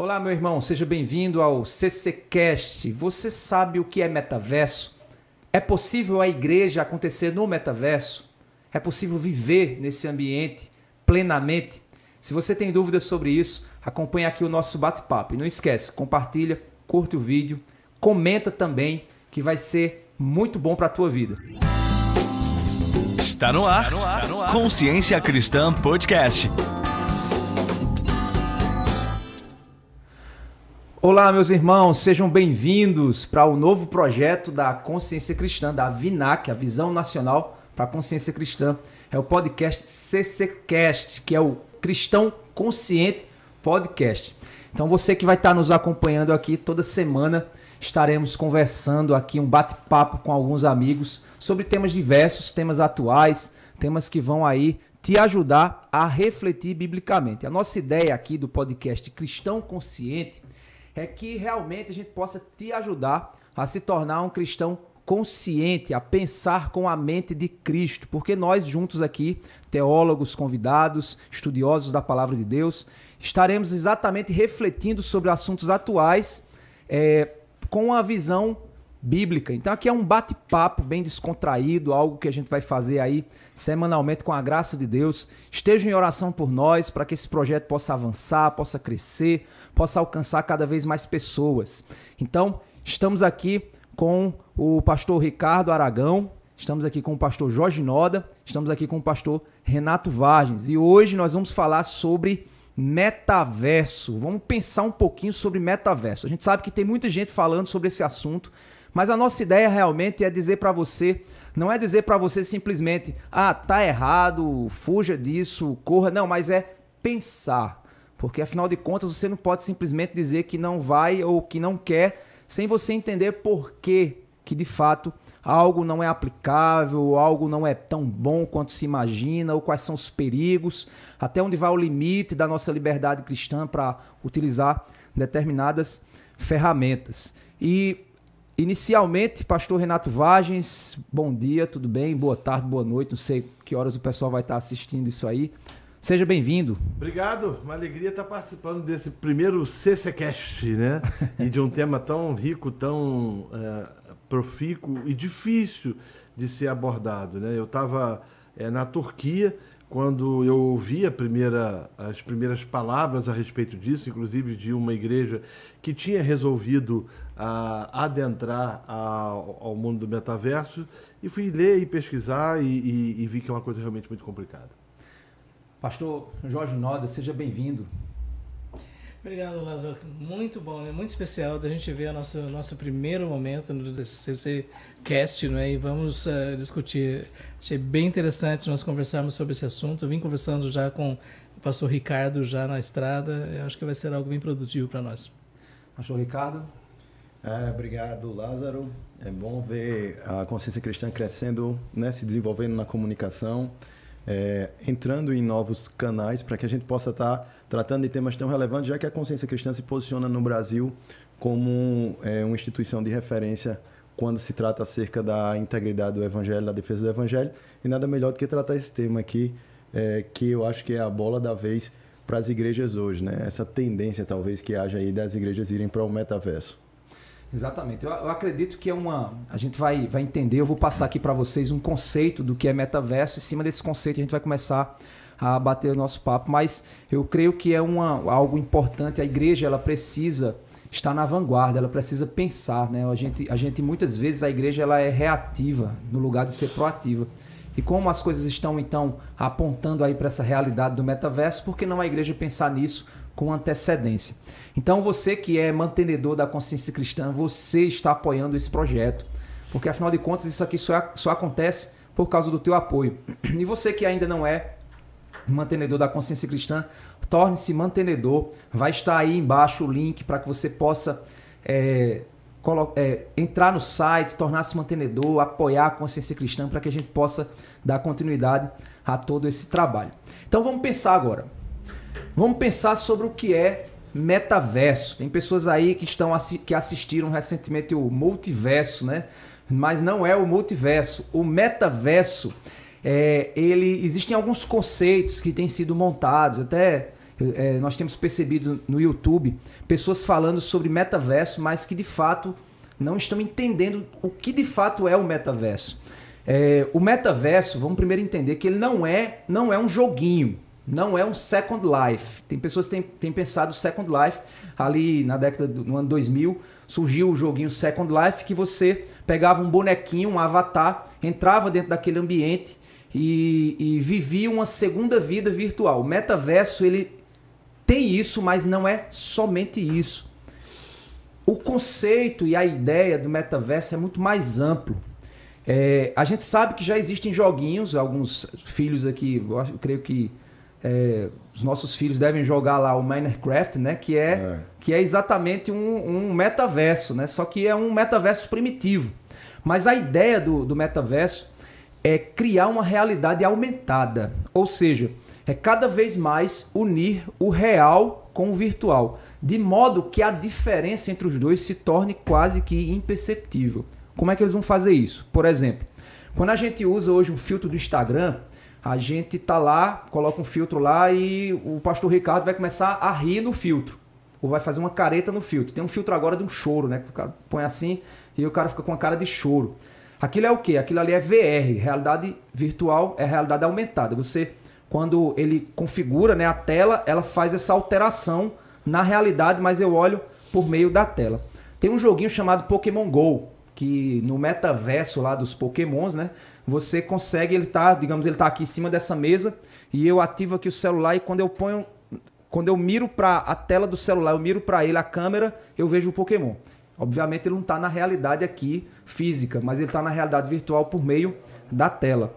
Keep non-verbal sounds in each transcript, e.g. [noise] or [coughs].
Olá, meu irmão, seja bem-vindo ao CCcast. Você sabe o que é metaverso? É possível a igreja acontecer no metaverso? É possível viver nesse ambiente plenamente? Se você tem dúvidas sobre isso, acompanhe aqui o nosso bate-papo. E não esquece, compartilha, curte o vídeo, comenta também, que vai ser muito bom para a tua vida. Está no ar, Consciência Cristã Podcast. Olá, meus irmãos, sejam bem-vindos para o novo projeto da Consciência Cristã, da VINAC, a Visão Nacional para a Consciência Cristã. É o podcast CCcast, que é o Cristão Consciente Podcast. Então, você que vai estar nos acompanhando aqui toda semana, estaremos conversando aqui, um bate-papo com alguns amigos sobre temas diversos, temas atuais, temas que vão aí te ajudar a refletir biblicamente. A nossa ideia aqui do podcast Cristão Consciente é que realmente a gente possa te ajudar a se tornar um cristão consciente, a pensar com a mente de Cristo, porque nós juntos aqui, teólogos, convidados, estudiosos da palavra de Deus, estaremos exatamente refletindo sobre assuntos atuais é, com a visão bíblica. Então aqui é um bate-papo bem descontraído, algo que a gente vai fazer aí semanalmente com a graça de Deus. Esteja em oração por nós para que esse projeto possa avançar, possa crescer, possa alcançar cada vez mais pessoas. Então, estamos aqui com o pastor Ricardo Aragão, estamos aqui com o pastor Jorge Noda, estamos aqui com o pastor Renato Vargens e hoje nós vamos falar sobre metaverso. Vamos pensar um pouquinho sobre metaverso. A gente sabe que tem muita gente falando sobre esse assunto, mas a nossa ideia realmente é dizer para você, não é dizer para você simplesmente, ah, tá errado, fuja disso, corra, não, mas é pensar. Porque afinal de contas você não pode simplesmente dizer que não vai ou que não quer sem você entender por que que de fato algo não é aplicável, algo não é tão bom quanto se imagina, ou quais são os perigos, até onde vai o limite da nossa liberdade cristã para utilizar determinadas ferramentas. E inicialmente, pastor Renato Vagens, bom dia, tudo bem? Boa tarde, boa noite, não sei que horas o pessoal vai estar assistindo isso aí. Seja bem-vindo. Obrigado, uma alegria estar participando desse primeiro CCCast, né? e de um tema tão rico, tão é, profícuo e difícil de ser abordado, né? Eu estava é, na Turquia quando eu ouvi primeira, as primeiras palavras a respeito disso, inclusive de uma igreja que tinha resolvido adentrar ao, ao, mundo do metaverso, e fui ler e pesquisar e, e, e vi que é uma coisa realmente muito complicada. Pastor Jorge Noda, seja bem-vindo. Obrigado, Lázaro. Muito bom, né? muito especial da gente ver o nosso, nosso primeiro momento no CC Cast, né? E vamos uh, discutir. Achei bem interessante nós conversarmos sobre esse assunto. Eu vim conversando já com o pastor Ricardo já na estrada. Eu acho que vai ser algo bem produtivo para nós. Pastor Ricardo. É, obrigado, Lázaro. É bom ver a consciência cristã crescendo, né? se desenvolvendo na comunicação é, entrando em novos canais para que a gente possa estar tá tratando de temas tão relevantes, já que a consciência cristã se posiciona no Brasil como é, uma instituição de referência quando se trata acerca da integridade do Evangelho, da defesa do Evangelho, e nada melhor do que tratar esse tema aqui, é, que eu acho que é a bola da vez para as igrejas hoje, né? Essa tendência talvez que haja aí das igrejas irem para o metaverso. Exatamente. Eu, eu, acredito que é uma. A gente vai, vai entender, eu vou passar aqui para vocês um conceito do que é metaverso. Em cima desse conceito, a gente vai começar a bater o nosso papo. Mas eu creio que é uma, algo importante. A igreja ela precisa estar na vanguarda, ela precisa pensar. Né? A, gente, a gente, muitas vezes, a igreja ela é reativa no lugar de ser proativa. E como as coisas estão, então, apontando aí para essa realidade do metaverso, por que não a igreja pensar nisso com antecedência? Então você que é mantenedor da consciência cristã, você está apoiando esse projeto. Porque afinal de contas isso aqui só, só acontece por causa do teu apoio. [clears throat] E você que ainda não é mantenedor da consciência cristã, torne-se mantenedor. Vai estar aí embaixo o link para que você possa é, é, entrar no site, tornar-se mantenedor, apoiar a consciência cristã para que a gente possa dar continuidade a todo esse trabalho. Então vamos pensar agora. Vamos pensar sobre o que é metaverso. Tem pessoas aí que estão que assistiram recentemente o multiverso, né? Mas não é o multiverso. O metaverso, é, ele existem alguns conceitos que têm sido montados. Até É, nós temos percebido no YouTube pessoas falando sobre metaverso, mas que de fato não estão entendendo o que de fato é o metaverso. É, o metaverso, vamos primeiro entender que ele não é, não é um joguinho, não é um Second Life. Tem pessoas que têm, têm pensado Second Life ali na década do no ano 2000 surgiu o joguinho Second Life que você pegava um bonequinho, um avatar, entrava dentro daquele ambiente e, e vivia uma segunda vida virtual. O metaverso ele tem isso, mas não é somente isso. O conceito e a ideia do metaverso é muito mais amplo. É, a gente sabe que já existem joguinhos, alguns filhos aqui, eu, eu creio que é, os nossos filhos devem jogar lá o Minecraft, né? Que é, é. Que é exatamente um, um, metaverso, né? Só que é um metaverso primitivo. Mas a ideia do, do metaverso é criar uma realidade aumentada. Ou seja, é cada vez mais unir o real com o virtual. De modo que a diferença entre os dois se torne quase que imperceptível. Como é que eles vão fazer isso? Por exemplo, quando a gente usa hoje um filtro do Instagram, a gente tá lá, coloca um filtro lá e o pastor Ricardo vai começar a rir no filtro. Ou vai fazer uma careta no filtro. Tem um filtro agora de um choro, né? Que o cara põe assim e o cara fica com a cara de choro. Aquilo é o quê? Aquilo ali é VR, realidade virtual é realidade aumentada. Você, quando ele configura né, a tela, ela faz essa alteração na realidade, mas eu olho por meio da tela. Tem um joguinho chamado Pokémon GO, que no metaverso lá dos Pokémons, né? Você consegue, ele tá, digamos, ele tá aqui em cima dessa mesa e eu ativo aqui o celular e quando eu ponho, quando eu miro para a tela do celular, eu miro para ele a câmera, eu vejo o Pokémon. Obviamente ele não está na realidade aqui física, mas ele está na realidade virtual por meio da tela.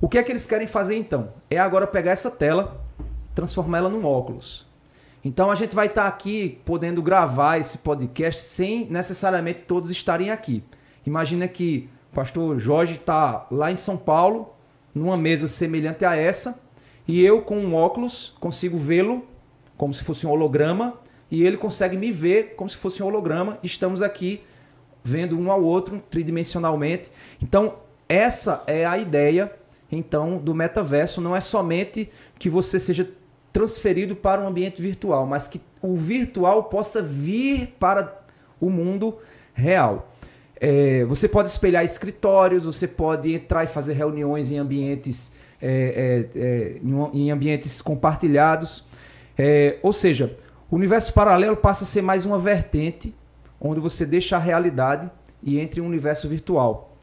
O que é que eles querem fazer então? É agora pegar essa tela, transformar ela num óculos. Então a gente vai estar tá aqui podendo gravar esse podcast sem necessariamente todos estarem aqui. Imagina que pastor Jorge está lá em São Paulo, numa mesa semelhante a essa, e eu com um óculos consigo vê-lo como se fosse um holograma, e ele consegue me ver como se fosse um holograma. Estamos aqui vendo um ao outro tridimensionalmente. Então, essa é a ideia então do metaverso, não é somente que você seja transferido para um ambiente virtual, mas que o virtual possa vir para o mundo real. É, você pode espelhar escritórios, você pode entrar e fazer reuniões em ambientes, é, é, é em, em, ambientes compartilhados. É, ou seja, o universo paralelo passa a ser mais uma vertente onde você deixa a realidade e entre um universo virtual.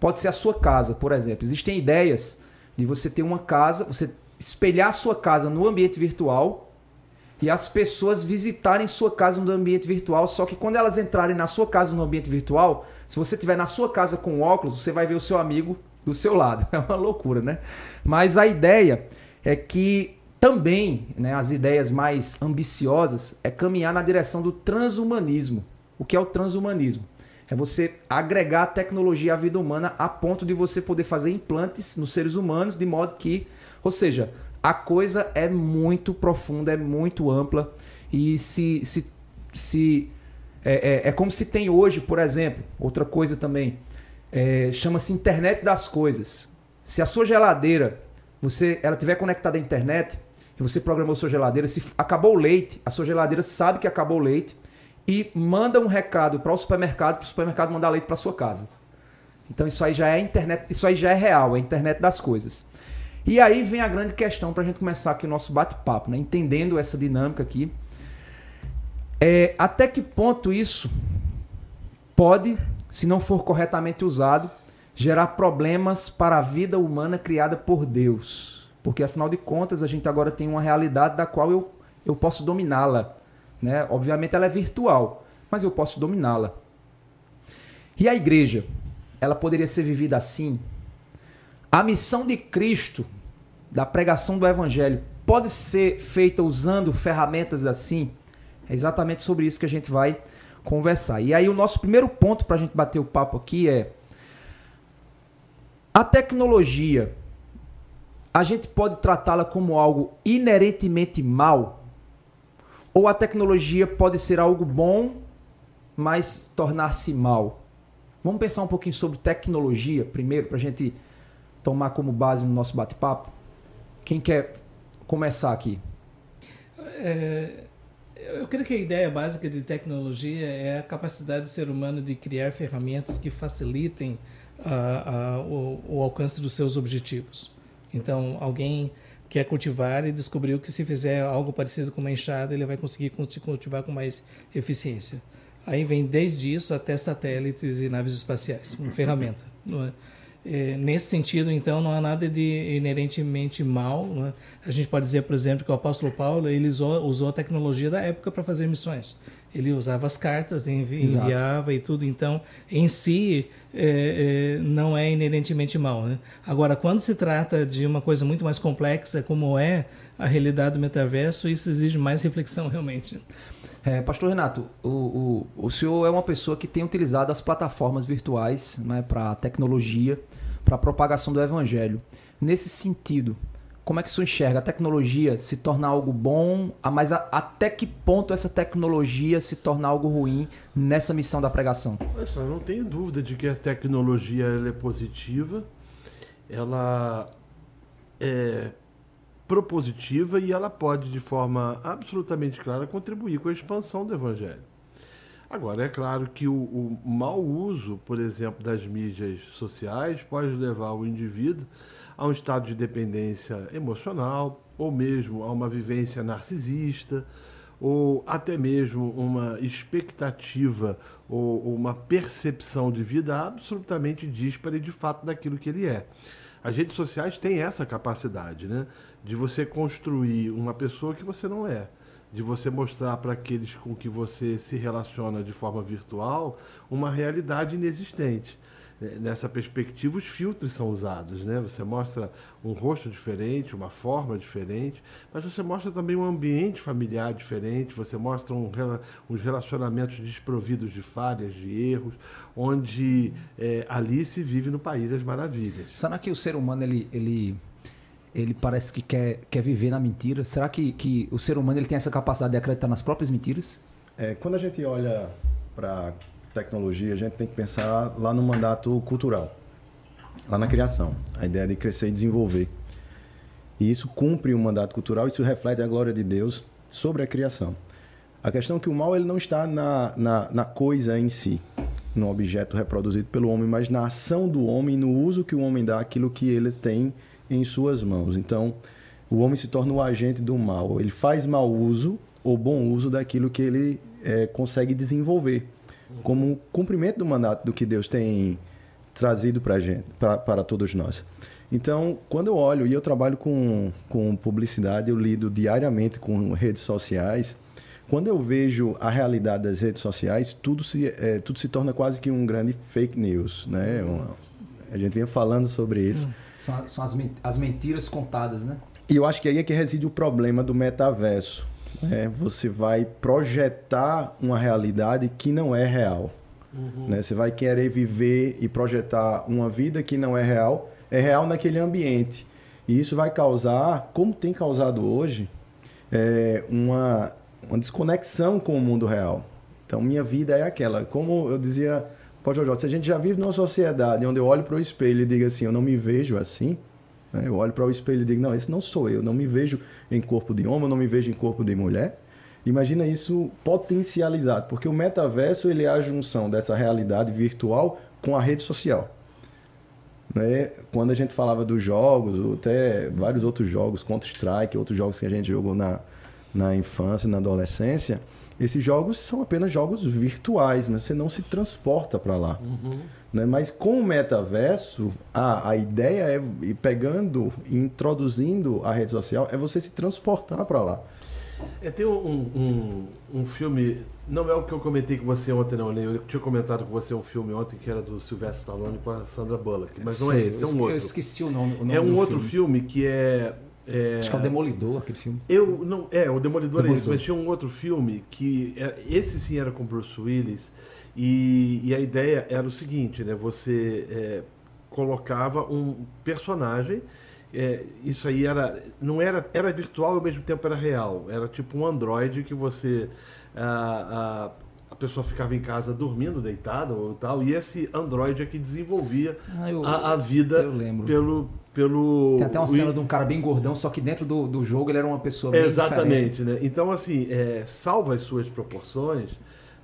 Pode ser a sua casa, por exemplo. Existem ideias de você ter uma casa, você espelhar a sua casa no ambiente virtual e as pessoas visitarem sua casa no ambiente virtual. Só que quando elas entrarem na sua casa no ambiente virtual, se você estiver na sua casa com óculos, você vai ver o seu amigo do seu lado. [laughs] É uma loucura, né? Mas a ideia é que também, né, as ideias mais ambiciosas é caminhar na direção do transhumanismo. O que é o transhumanismo? É você agregar a tecnologia à vida humana a ponto de você poder fazer implantes nos seres humanos de modo que, ou seja, a coisa é muito profunda, é muito ampla e se, se, se é, é, é como se tem hoje, por exemplo, outra coisa também, é, chama-se internet das coisas. Se a sua geladeira, você, ela tiver conectada à internet e você programou sua geladeira, se acabou o leite, a sua geladeira sabe que acabou o leite e manda um recado para o supermercado, para o supermercado mandar leite para sua casa. Então isso aí já é internet, isso aí já é real, é a internet das coisas. E aí vem a grande questão para a gente começar aqui o nosso bate-papo, né? entendendo essa dinâmica aqui. É, até que ponto isso pode, se não for corretamente usado, gerar problemas para a vida humana criada por Deus? Porque afinal de contas a gente agora tem uma realidade da qual eu, eu posso dominá-la. Né? Obviamente ela é virtual, mas eu posso dominá-la. E a igreja, ela poderia ser vivida assim? A missão de Cristo da pregação do evangelho pode ser feita usando ferramentas assim? É exatamente sobre isso que a gente vai conversar. E aí o nosso primeiro ponto para a gente bater o papo aqui é a tecnologia. A gente pode tratá-la como algo inerentemente mal? Ou a tecnologia pode ser algo bom, mas tornar-se mal? Vamos pensar um pouquinho sobre tecnologia primeiro, para a gente tomar como base no nosso bate-papo? Quem quer começar aqui? é, eu creio que a ideia básica de tecnologia é a capacidade do ser humano de criar ferramentas que facilitem a, a, o, o, alcance dos seus objetivos. Então, alguém quer cultivar e descobriu que se fizer algo parecido com uma enxada, ele vai conseguir cultivar com mais eficiência. Aí vem desde isso até satélites e naves espaciais, uma ferramenta. É? É, nesse sentido, então, não há nada de inerentemente mal. É? A gente pode dizer, por exemplo, que o apóstolo Paulo ele usou, usou a tecnologia da época para fazer missões. Ele usava as cartas, envi enviava Exato. e tudo. Então, em si, é, é, não é inerentemente mal. Né? Agora, quando se trata de uma coisa muito mais complexa, como é a realidade do metaverso, isso exige mais reflexão, [laughs] realmente. É, Pastor Renato, o, o, o senhor é uma pessoa que tem utilizado as plataformas virtuais né, para tecnologia, para a propagação do evangelho. Nesse sentido, como é que o senhor enxerga a tecnologia se tornar algo bom, mas a, até que ponto essa tecnologia se torna algo ruim nessa missão da pregação? Olha só, não tenho dúvida de que a tecnologia é positiva, ela é propositiva e ela pode, de forma absolutamente clara, contribuir com a expansão do Evangelho. Agora, é claro que o, o mau uso, por exemplo, das mídias sociais pode levar o indivíduo a um estado de dependência emocional, ou mesmo a uma vivência narcisista, ou até mesmo uma expectativa ou uma percepção de vida absolutamente díspara de fato daquilo que ele é. As redes sociais têm essa capacidade, né? de você construir uma pessoa que você não é, de você mostrar para aqueles com que você se relaciona de forma virtual uma realidade inexistente. É, nessa perspectiva, os filtros são usados, né? Você mostra um rosto diferente, uma forma diferente, mas você mostra também um ambiente familiar diferente, você mostra um, uns relacionamentos desprovidos de falhas, de erros, onde é, ali se vive no país das maravilhas. Será que o ser humano ele, ele ele parece que quer, quer viver na mentira. Será que, que o ser humano ele tem essa capacidade de acreditar nas próprias mentiras? É, quando a gente olha para tecnologia, a gente tem que pensar lá no mandato cultural, lá na criação, a ideia de crescer e desenvolver. E isso cumpre o um mandato cultural, isso reflete a glória de Deus sobre a criação. A questão é que o mal ele não está na, na, na coisa em si, no objeto reproduzido pelo homem, mas na ação do homem, no uso que o homem dá aquilo que ele tem em suas mãos. Então, o homem se torna o agente do mal. Ele faz mau uso ou bom uso daquilo que ele é, consegue desenvolver, como cumprimento do mandato do que Deus tem trazido para gente, para todos nós. Então, quando eu olho e eu trabalho com, com publicidade, eu lido diariamente com redes sociais. Quando eu vejo a realidade das redes sociais, tudo se, é, tudo se torna quase que um grande fake news, né? Uma, a gente vinha falando sobre isso. Hum. São, são as, as mentiras contadas, né? E eu acho que aí é que reside o problema do metaverso. Né? Você vai projetar uma realidade que não é real. Uhum. Né? Você vai querer viver e projetar uma vida que não é real, é real naquele ambiente. E isso vai causar, como tem causado hoje, é, uma, uma desconexão com o mundo real. Então, minha vida é aquela. Como eu dizia Se a gente já vive numa sociedade onde eu olho para o espelho e digo assim, eu não me vejo assim, né? eu olho para o espelho e digo, não, esse não sou eu, não me vejo em corpo de homem, não me vejo em corpo de mulher. Imagina isso potencializado, porque o metaverso ele é a junção dessa realidade virtual com a rede social. Né? Quando a gente falava dos jogos, até vários outros jogos, Counter-Strike, outros jogos que a gente jogou na, na infância, na adolescência, esses jogos são apenas jogos virtuais, mas você não se transporta para lá. Uhum. Né? Mas com o metaverso, a, a ideia é, e pegando e introduzindo a rede social, é você se transportar para lá. É, tem um, um, um, filme, não é o que eu comentei com você ontem, não, Eu tinha comentado com você um filme ontem que era do Sylvester Stallone com a Sandra Bullock, mas não é esse, é um outro. Eu esqueci o nome. O nome é um outro filme. filme que é é... Acho que é o Demolidor, aquele filme. Eu não, é, o Demolidor, Demolidor. é esse, mas tinha um outro filme que é, esse sim era com Bruce Willis e, e a ideia era o seguinte, né? Você é, colocava um personagem, é, isso aí era não era era virtual ao mesmo tempo era real, era tipo um androide que você ah, ah, a pessoa ficava em casa dormindo, deitada ou tal, e esse Android é que desenvolvia Ah, eu- a, a vida pelo. Pelo Tem até uma o- cena de um cara bem gordão, só que dentro do, do jogo ele era uma pessoa bem diferente. Exatamente, né? Então, assim, é, salva as suas proporções,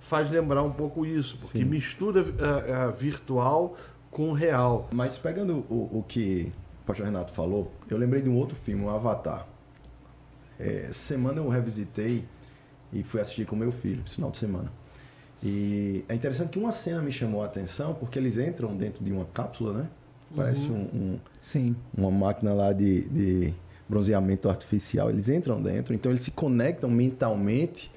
faz lembrar um pouco isso, porque Sim. mistura a, a virtual com o real. Mas pegando o, o que o pastor Renato falou, eu lembrei de um outro filme, o Avatar. É, semana eu revisitei e fui assistir com meu filho, final de semana. E é interessante que uma cena me chamou a atenção, porque eles entram dentro de uma cápsula, né? Parece um- um, Sim. uma máquina lá de, de bronzeamento artificial. Eles entram dentro, então eles se conectam mentalmente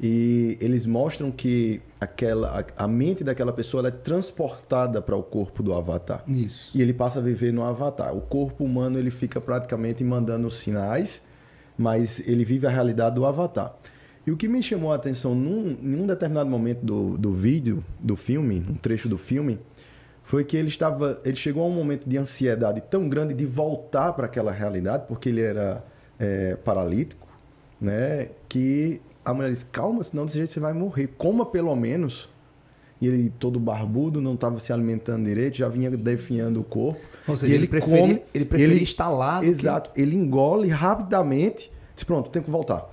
e eles mostram que aquela, a, mente daquela pessoa é transportada para o corpo do avatar. Isso. E ele passa a viver no avatar. O corpo humano ele fica praticamente mandando sinais, mas ele vive a realidade do avatar. E o que me chamou a atenção num, em um determinado momento do, do vídeo, do filme, um trecho do filme, foi que ele estava, ele chegou a um momento de ansiedade tão grande de voltar para aquela realidade, porque ele era é, paralítico, né? Que a mulher disse: calma, senão desse jeito você vai morrer. Coma pelo menos. E ele todo barbudo, não estava se alimentando direito, já vinha definhando o corpo. Ou seja, E ele, preferia, come- ele preferia ele- estar lá. do que- Exato. Ele engole rapidamente, diz: pronto, tem que voltar.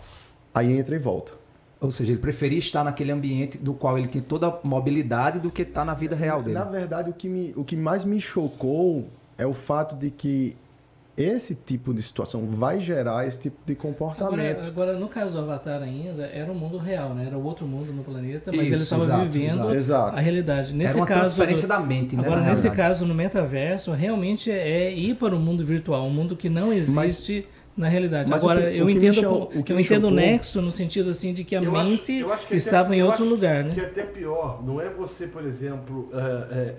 Aí entra e volta. Ou seja, ele preferia estar naquele ambiente do qual ele tem toda a mobilidade do que estar na vida real dele. Na verdade, o que, me, o que mais me chocou é o fato de que esse tipo de situação vai gerar esse tipo de comportamento. Agora, agora, no caso do Avatar ainda, era o mundo real, né? Era o outro mundo no planeta, mas Isso, ele estava exato, vivendo exato. A realidade. Nesse Era uma caso transferência do- da mente, né? Agora, nesse realidade. caso, no metaverso, realmente é ir para o mundo virtual, um mundo que não existe na realidade. mas Agora, que- eu que entendo, chamou- o- que eu entendo o chocou- nexo no sentido assim de que a Eu acho- mente eu acho que estava até- em outro acho lugar, Que né? é até pior, não é você, por exemplo, é,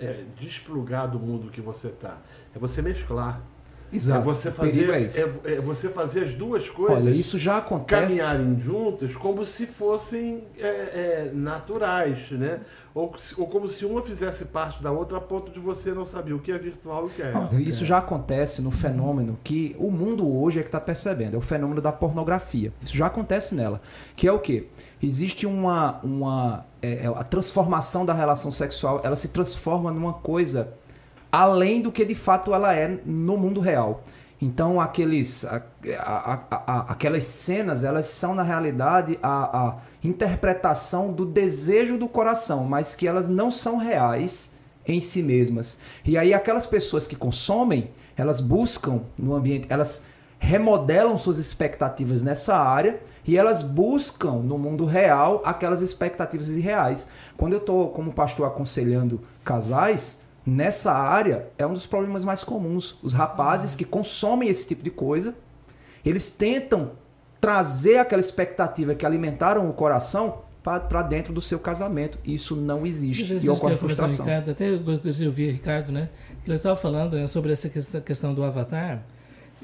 é, é, desplugar do mundo que você está. É você mesclar. Exato. É você fazer, é isso. é, é você fazer as duas coisas Olha, isso já acontece. caminharem juntas como se fossem é, é, naturais, né? Ou, ou como se uma fizesse parte da outra a ponto de você não saber o que é virtual e o que é. Não, Isso já acontece no fenômeno que o mundo hoje é que está percebendo, é o fenômeno da pornografia. Isso já acontece nela. Que é o quê? Existe uma. uma é, é, a transformação da relação sexual, ela se transforma numa coisa além do que de fato ela é no mundo real. Então aqueles, a- a- a- aquelas cenas, elas são na realidade a interpretação do desejo do coração, mas que elas não são reais em si mesmas. E aí aquelas pessoas que consomem, elas buscam no ambiente, elas remodelam suas expectativas nessa área e elas buscam no mundo real aquelas expectativas irreais. Quando eu estou como pastor aconselhando casais, nessa área é um dos problemas mais comuns. Os rapazes que consomem esse tipo de coisa, eles tentam trazer aquela expectativa que alimentaram o coração para dentro do seu casamento. Isso não existe e ocorre frustração. Ricardo, até eu ouvir Ricardo, né? Que ele estava falando né, sobre essa questão- do avatar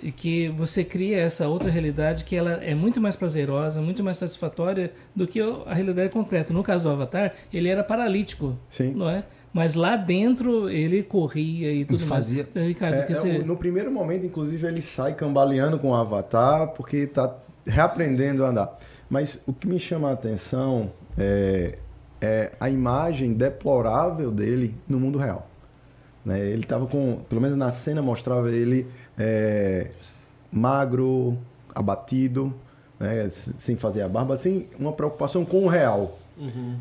e que você cria essa outra realidade que ela é muito mais prazerosa, muito mais satisfatória do que a realidade concreta. No caso do avatar, ele era paralítico, Sim. não é? Mas lá dentro ele corria e tudo fazia. mais. Então, Ricardo, É, que é, você... no primeiro momento, inclusive, ele sai cambaleando com o avatar porque está reaprendendo a andar. Mas o que me chama a atenção é, é a imagem deplorável dele no mundo real. Né? Ele estava com, pelo menos na cena mostrava ele é, magro, abatido, né? Sem fazer a barba, sem uma preocupação com o real.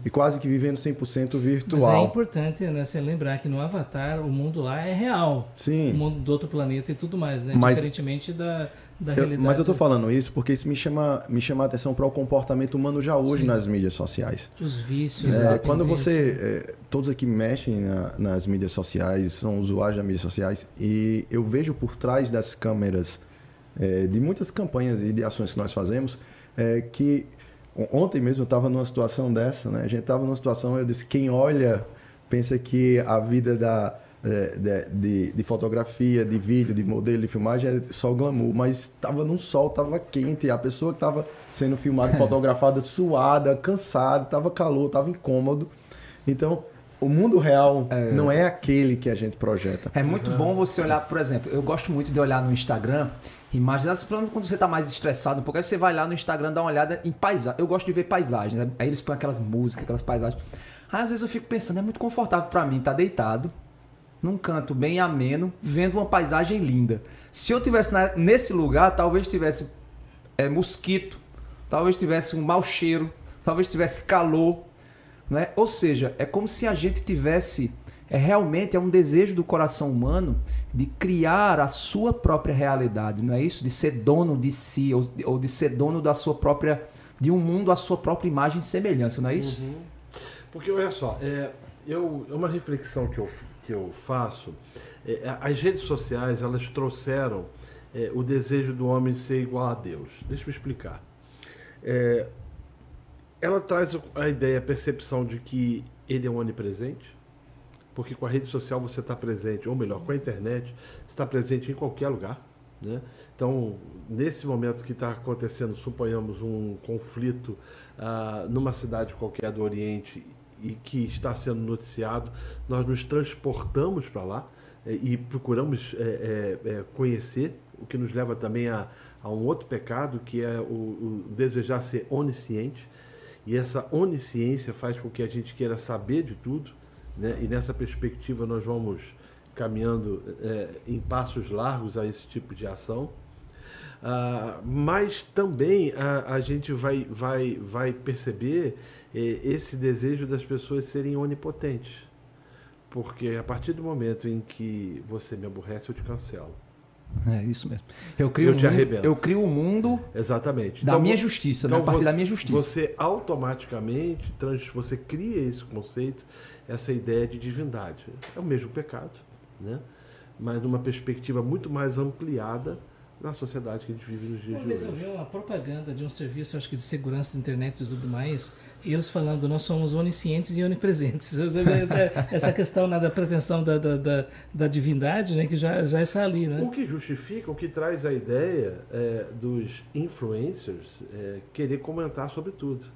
E quase que vivendo 100% Mas é virtual. importante né, você lembrar que no Avatar o mundo lá é real. Sim. O mundo do outro planeta e tudo mais, né? Mas- Diferentemente da, da Eu- realidade. mas eu tô falando isso porque isso me chama, me chama a atenção para o comportamento humano já hoje Sim. nas mídias sociais. Os vícios. É, a quando você. é, todos aqui mexem na- nas mídias sociais, são usuários das mídias sociais, e eu vejo por trás das câmeras é, de muitas campanhas e de ações que nós fazemos é, que. On- Ontem mesmo eu estava numa situação dessa, né? A gente estava numa situação, eu disse: quem olha pensa que a vida da, é, de, de- de fotografia, de vídeo, de modelo, de filmagem é só glamour, mas estava num sol, estava quente, a pessoa que estava sendo filmada, [laughs] fotografada, suada, cansada, estava calor, estava incômodo. Então, o mundo real não é aquele que a gente projeta. É muito bom você olhar, por exemplo, eu gosto muito de olhar no Instagram, imagens, quando você está mais estressado um pouco, aí você vai lá no Instagram dar uma olhada em paisagem. Eu gosto de ver paisagens, né? aí eles põem aquelas músicas, aquelas paisagens. Aí, às vezes eu fico pensando, é muito confortável para mim estar tá deitado, num canto bem ameno, vendo uma paisagem linda. Se eu tivesse nesse lugar, talvez tivesse é, mosquito, talvez tivesse um mau cheiro, talvez tivesse calor, né? Ou seja, é como se a gente tivesse é realmente é um desejo do coração humano de criar a sua própria realidade, não é isso? De ser dono de si ou, ou de ser dono da sua própria de um mundo à sua própria imagem e semelhança, não é isso? Uhum. Porque olha só, é, eu, é uma reflexão que eu, que eu faço. É, as redes sociais elas trouxeram é, o desejo do homem ser igual a Deus. Deixa eu explicar. É, ela traz a ideia, a percepção de que ele é onipresente, porque com a rede social você está presente, ou melhor, com a internet, está presente em qualquer lugar. Né? Então, nesse momento que está acontecendo, suponhamos um conflito ah, numa cidade qualquer do Oriente e que está sendo noticiado, nós nos transportamos para lá eh, e procuramos é, é, conhecer, o que nos leva também a, a um outro pecado, que é o, o, desejar ser onisciente. E essa onisciência faz com que a gente queira saber de tudo, né? e nessa perspectiva nós vamos caminhando é, em passos largos a esse tipo de ação. Uh, mas também a, a, gente vai, vai, vai perceber eh, esse desejo das pessoas serem onipotentes. Porque a partir do momento em que você me aborrece, eu te cancelo. É isso mesmo. Eu crio, eu, te mundo, eu crio o um mundo Exatamente. da então, minha justiça, né? então né? a partir você, da minha justiça. Você automaticamente, você cria esse conceito, essa ideia de divindade. É o mesmo pecado, né? mas numa perspectiva muito mais ampliada na sociedade que a gente vive nos dias uma de hoje. Uma vez eu vi uma propaganda de um serviço, acho que de segurança da internet e tudo mais, e eles falando, nós somos oniscientes e onipresentes. [laughs] Essa, essa questão né, da pretensão da, da, da, da, divindade, né, que já, já está ali. Né? O que justifica, o que traz a ideia é, dos influencers é, querer comentar sobre tudo.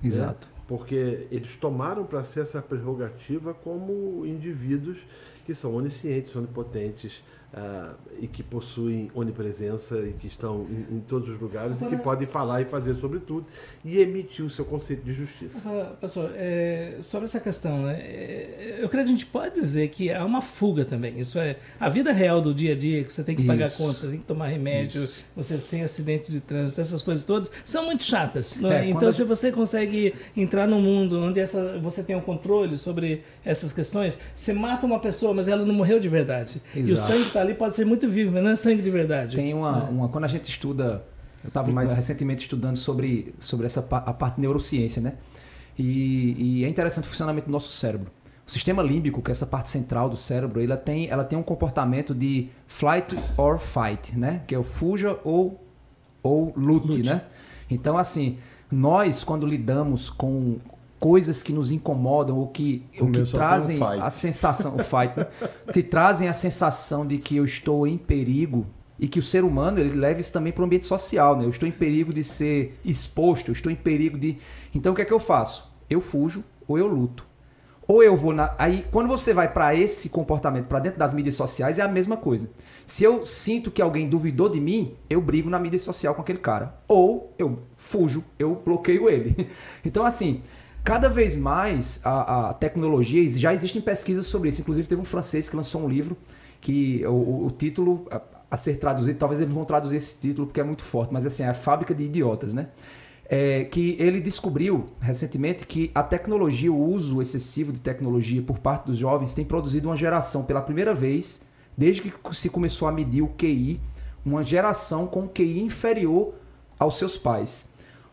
Né? Exato. Porque eles tomaram para si essa prerrogativa como indivíduos que são oniscientes, onipotentes, Uh, e que possuem onipresença e que estão em, em todos os lugares Agora, e que podem falar e fazer sobre tudo e emitir o seu conceito de justiça. Agora, pastor, é, sobre essa questão, né, é, eu creio que a gente pode dizer que há uma fuga também. Isso é a vida real do dia a dia, que você tem que Isso. pagar conta, você tem que tomar remédio, Isso. você tem acidente de trânsito, essas coisas todas são muito chatas. É? É, então, se você consegue entrar num mundo onde essa, você tem o um controle sobre essas questões, você mata uma pessoa, mas ela não morreu de verdade. Exato. E o sangue tá ali pode ser muito vivo, mas não é sangue de verdade. Tem uma, é. uma quando a gente estuda, eu estava mas... recentemente estudando sobre, sobre essa a parte de neurociência, né? E, e, é interessante o funcionamento do nosso cérebro. O sistema límbico, que é essa parte central do cérebro, ela tem, ela tem um comportamento de flight or fight, né? Que é o fuja ou, ou lute, lute. né? Então, assim, nós, quando lidamos com, coisas que nos incomodam ou que, ou que trazem a sensação, o fight, né? que trazem a sensação de que eu estou em perigo e que o ser humano ele leva isso também para o ambiente social, né? Eu estou em perigo de ser exposto, eu estou em perigo de. Então o que é que eu faço? Eu fujo ou eu luto. Ou eu vou na. Aí, quando você vai para esse comportamento, para dentro das mídias sociais, é a mesma coisa. Se eu sinto que alguém duvidou de mim, eu brigo na mídia social com aquele cara. Ou eu fujo, eu bloqueio ele. [laughs] Então, assim, Cada vez mais a, a tecnologia, já existem pesquisas sobre isso. Inclusive, teve um francês que lançou um livro que o, o título a, a, ser traduzido, talvez eles vão traduzir esse título porque é muito forte, mas assim, é a fábrica de idiotas, né? É, que ele descobriu recentemente que a tecnologia, o uso excessivo de tecnologia por parte dos jovens tem produzido uma geração pela primeira vez, desde que se começou a medir o QI, uma geração com QI inferior aos seus pais.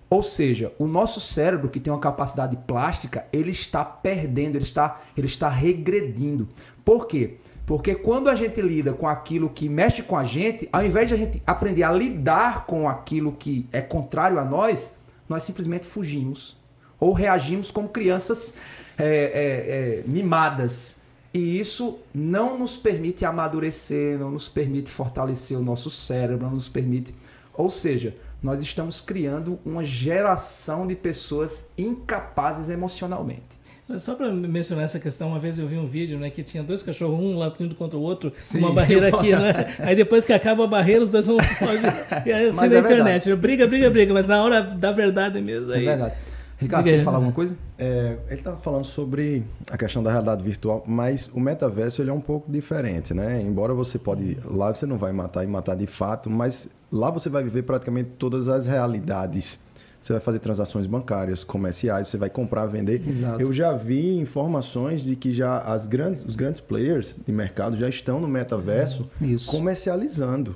Ou seja, o nosso cérebro, que tem uma capacidade plástica, ele está perdendo, ele está, ele está regredindo. Por quê? Porque quando a gente lida com aquilo que mexe com a gente, ao invés de a gente aprender a lidar com aquilo que é contrário a nós, nós simplesmente fugimos. Ou reagimos como crianças é, é, é, mimadas. E isso não nos permite amadurecer, não nos permite fortalecer o nosso cérebro, não nos permite. Ou seja, nós estamos criando uma geração de pessoas incapazes emocionalmente. Só para mencionar essa questão, uma vez eu vi um vídeo, né, que tinha dois cachorros, um latindo contra o outro, Sim. uma barreira aqui, [laughs] né? Aí depois que acaba a barreira, os dois vão [laughs] fugir. E aí, assim Mas na é internet, briga, briga, briga, mas na hora da verdade mesmo É aí. verdade. Ricardo, Diga você falar alguma coisa? É, ele estava falando sobre a questão da realidade virtual, mas o metaverso ele é um pouco diferente, né? Embora você pode lá você não vai matar e matar de fato, mas lá você vai viver praticamente todas as realidades. Você vai fazer transações bancárias, comerciais, você vai comprar, vender. Exato. Eu já vi informações de que já as grandes, os grandes players de mercado já estão no metaverso Isso. comercializando.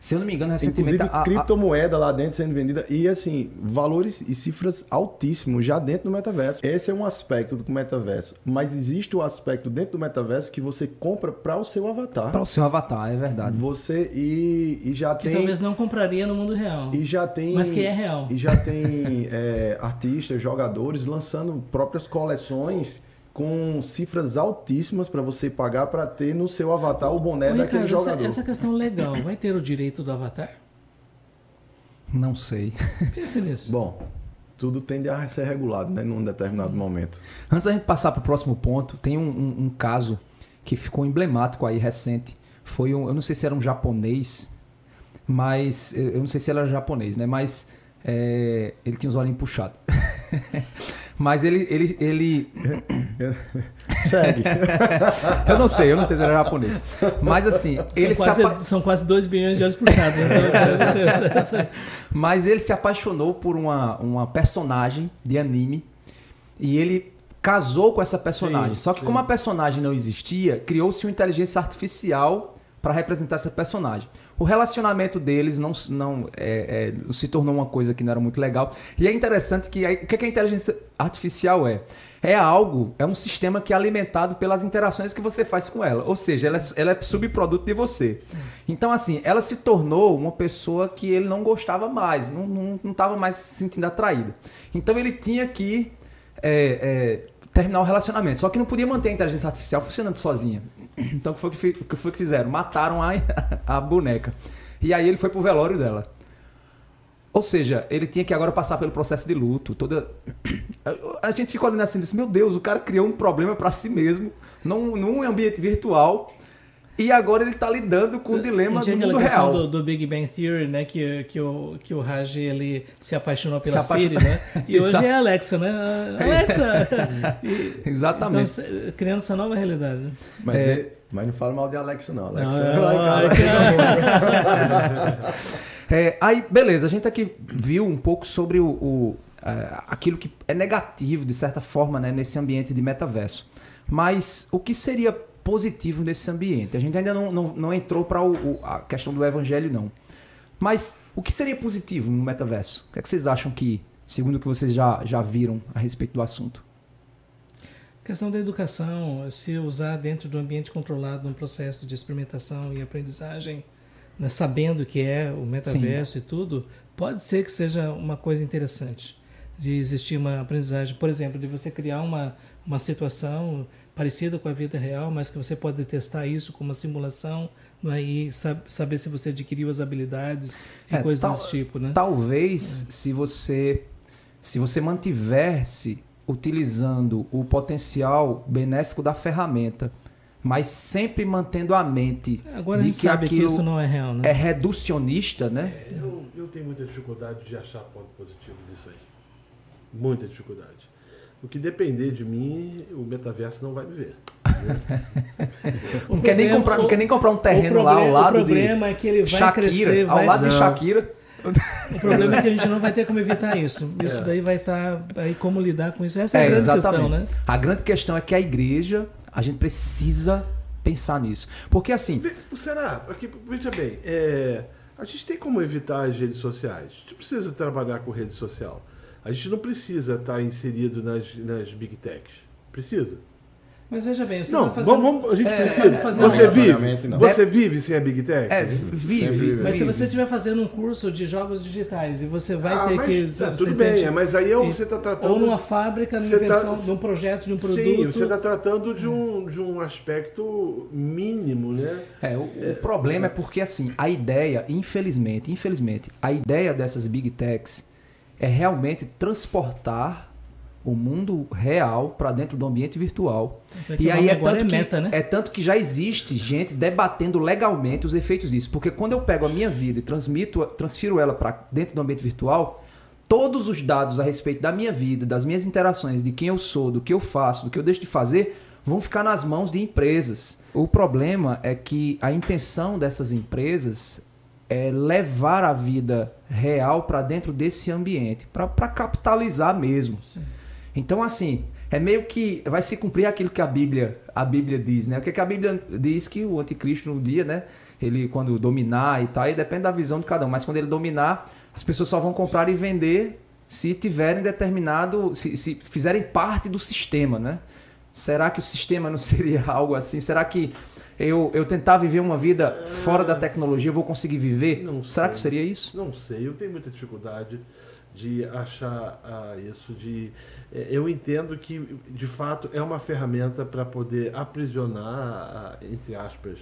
Se eu não me engano, recentemente. Inclusive a- a- criptomoeda lá dentro sendo vendida e assim, valores e cifras altíssimos já dentro do metaverso. Esse é um aspecto do metaverso, mas existe o aspecto dentro do metaverso que você compra para o seu avatar. Para o seu avatar, é verdade. Você e, e já Que tem talvez não compraria no mundo real. e já tem Mas que é real. E já tem é, artistas, jogadores lançando próprias coleções com cifras altíssimas para você pagar para ter no seu avatar o boné Ô, daquele essa, jogador. essa questão legal, vai ter o direito do avatar? Não sei. Pense nisso. Bom, tudo tende a ser regulado, né, num determinado momento. Antes da gente passar para o próximo ponto, tem um, um- um caso que ficou emblemático aí recente. Foi um, eu não sei se era um japonês, mas eu eu não sei se ele era japonês, né? Mas é, ele tinha os olhinhos puxados. [laughs] mas ele, ele, ele, [coughs] Segue. eu não sei, eu não sei se ele era japonês. Mas assim, ele são, se quase, apa- são quase 2 bilhões de olhos puxados. Então, você- você- Mas ele se apaixonou por uma, uma personagem de anime e ele casou com essa personagem. Sim, Só que sim. como a personagem não existia, criou-se uma inteligência artificial para representar essa personagem. O relacionamento deles não, não é, é, se tornou uma coisa que não era muito legal. E é interessante que aí, o que, que a inteligência artificial é? É algo, é um sistema que é alimentado pelas interações que você faz com ela. Ou seja, ela é, ela é subproduto de você. Então, assim, ela se tornou uma pessoa que ele não gostava mais, não estava mais se sentindo atraído. Então, ele tinha que é, é, terminar o relacionamento. Só que não podia manter a inteligência artificial funcionando sozinha. [clears throat] Então, o que foi que, que, foi que fizeram? Mataram a, [laughs] a boneca. E aí ele foi pro velório dela. Ou seja, ele tinha que agora passar pelo processo de luto. Toda... [clears throat] A gente ficou olhando assim disse: Meu Deus, o cara criou um problema para si mesmo num, num ambiente virtual e agora ele tá lidando com o dilema Não do mundo real. do, do Big Bang Theory, né? Que, que, o, que o Raj ele se apaixonou pela Se apaixonou. Siri, né? [laughs] E hoje é a Alexa, né? Ah, [laughs] Alexa! [laughs] E- Exatamente. Então, criando essa nova realidade. né? Mas, É. de- mas não fala mal de Alexa, não. Alexa Não, é não, em casa. É, aí, beleza, a gente aqui viu um pouco sobre o, o, é, aquilo que é negativo, de certa forma, né, nesse ambiente de metaverso. Mas o que seria positivo nesse ambiente? A gente ainda não, não, não entrou para a questão do evangelho, não. Mas o que seria positivo no metaverso? O que, é que vocês acham que, segundo o que vocês já, já viram a respeito do assunto? questão da educação, se usar dentro do ambiente controlado, num processo de experimentação e aprendizagem, né, sabendo que é o metaverso e tudo, pode ser que seja uma coisa interessante de existir uma aprendizagem, por exemplo, de você criar uma, uma situação parecida com a vida real, mas que você pode testar isso com uma simulação não é? e sab- saber se você adquiriu as habilidades e É, coisas desse tipo, né? Talvez se você se você mantivesse utilizando o potencial benéfico da ferramenta, mas sempre mantendo a mente Agora a de gente sabe que isso não é real, né? é reducionista, né? Eu, eu tenho muita dificuldade de achar ponto positivo disso aí. Muita dificuldade. O que depender de mim, o metaverso não vai me ver. Não quer, nem problema- comprar, não quer nem comprar um terreno o lá ao problema- lado o problema de é que ele vai Shakira, crescer, ao vai lado de. Shakira. O problema é que a gente não vai ter como evitar isso. Isso daí vai estar aí como lidar com isso. Essa é a grande questão, né? A grande questão é que a igreja, a gente precisa pensar nisso. Porque assim, Será? Aqui, veja bem, é, a gente tem como evitar as redes sociais. A gente precisa trabalhar com rede social. A gente não precisa estar inserido nas, nas big techs. Precisa? Mas veja bem, você não, vai fazer... vamos, vamos- a gente É, precisa. fazer Você um- vive? Obrigatoriamente, não. Você vive sem a big tech? é, vive. vive. Mas se vive. você estiver fazendo um curso de jogos digitais e você vai Ah, ter mas que... tá, tudo bem, entende? é, mas aí é E- você está tratando. Ou numa fábrica, tá- invenção de um projeto, de um produto. Sim, você está tratando de um, de um aspecto mínimo, né? É, o, o problema é porque assim, a ideia, infelizmente, infelizmente, a ideia dessas big techs é realmente transportar o mundo real para dentro do ambiente virtual. Então, que E aí é tanto, é que, meta, né? é tanto que já existe gente debatendo legalmente os efeitos disso. Porque quando eu pego a minha vida e transmito, transfiro ela para dentro do ambiente virtual, todos os dados a respeito da minha vida, das minhas interações, de quem eu sou, do que eu faço, do que eu deixo de fazer, vão ficar nas mãos de empresas. O problema é que a intenção dessas empresas é levar a vida real para dentro desse ambiente, para capitalizar mesmo. Sim. Então, assim, é meio que vai se cumprir aquilo que a Bíblia, a Bíblia diz, né? O que, a Bíblia diz que o anticristo no dia, né? Ele quando dominar e tal, aí depende da visão de cada um, mas quando ele dominar, as pessoas só vão comprar e vender se tiverem determinado, se, se fizerem parte do sistema, né? Será que o sistema não [laughs] seria algo assim? Será que eu, eu tentar viver uma vida fora da tecnologia, eu vou conseguir viver? Não Será sei. que seria isso? Não sei, eu tenho muita dificuldade de achar ah, isso. De, eh, eu entendo que, de fato, é uma ferramenta para poder aprisionar, ah, entre aspas,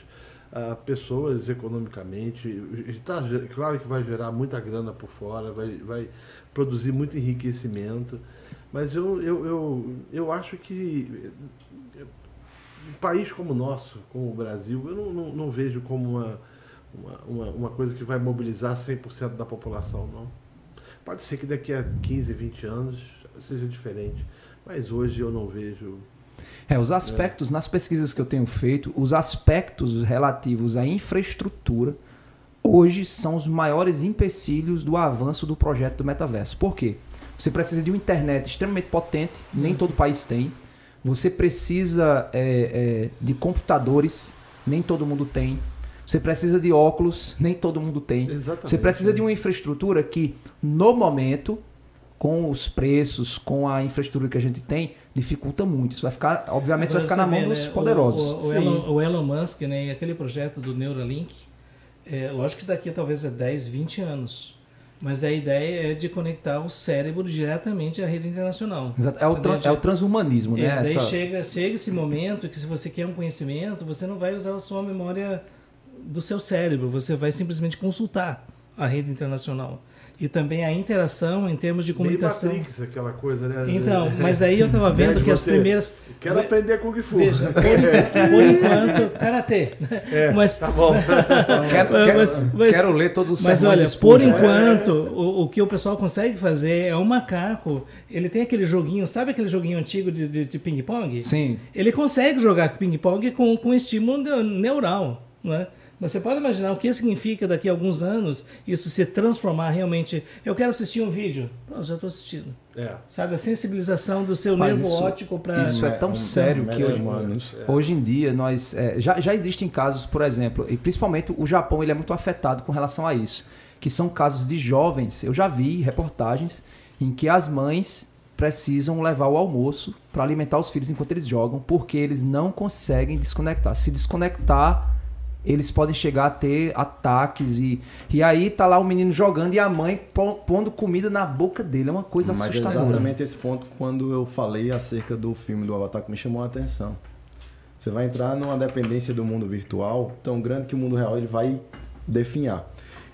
ah, pessoas economicamente. Tá, claro que vai gerar muita grana por fora, vai, vai produzir muito enriquecimento, mas eu, eu, eu, eu acho que um país como o nosso, como o Brasil, eu não, não, não vejo como uma, uma, uma, coisa que vai mobilizar 100% da população, não. Pode ser que daqui a 15, 20 anos seja diferente, mas hoje eu não vejo. É, os aspectos, nas pesquisas que eu tenho feito, os aspectos relativos à infraestrutura hoje são os maiores empecilhos do avanço do projeto do metaverso. Por quê? Você precisa de uma internet extremamente potente, nem todo país tem. Você precisa é, é, de computadores, nem todo mundo tem. Você precisa de óculos, [laughs] nem todo mundo tem. Exatamente. Você precisa de uma infraestrutura que, no momento, com os preços, com a infraestrutura que a gente tem, dificulta muito. Isso vai ficar, obviamente, isso vai Agora ficar na mão vê, dos né, poderosos. O, o, o, Elon, o Elon Musk, né, e aquele projeto do Neuralink, é, lógico que daqui talvez a 10, 20 anos. Mas a ideia é de conectar o cérebro diretamente à rede internacional. Exato. É o, tran- é o transhumanismo, né? É, daí Essa- chega, chega esse momento que se você quer um conhecimento, você não vai usar a sua memória do seu cérebro, você vai simplesmente consultar a rede internacional. E também a interação em termos de Meio comunicação. Matrix, aquela coisa, né? Então, [laughs] mas daí eu estava vendo Né, que as primeiras. Quero aprender Kung Fu. Veja, [laughs] por, por enquanto, karatê. É, [laughs] mas, tá bom. Quero, Mas- mas- quero ler todos os mas olha, por enquanto, o, o que o pessoal consegue fazer é um macaco. Ele tem aquele joguinho, sabe aquele joguinho antigo de, de, de ping-pong? Sim. Ele consegue jogar ping-pong com, com estímulo neu- neural, né? Mas você pode imaginar o que significa daqui a alguns anos isso se transformar realmente. Eu quero assistir um vídeo. Pronto, já estou assistindo. É. Sabe, a sensibilização do seu Mas nervo isso- óptico para. isso é tão sério que hoje- humanos. Hoje em dia, nós é, já, já existem casos, por exemplo, e principalmente o Japão ele é muito afetado com relação a isso, que são casos de jovens. Eu já vi reportagens em que as mães precisam levar o almoço para alimentar os filhos enquanto eles jogam, porque eles não conseguem desconectar. Se desconectar, eles podem chegar a ter ataques e e aí tá lá o menino jogando e a mãe pon- pondo comida na boca dele. É uma coisa Mas é assustadora. exatamente esse ponto quando eu falei acerca do filme do Avatar que me chamou a atenção. Você vai entrar numa dependência do mundo virtual tão grande que o mundo real ele vai definhar.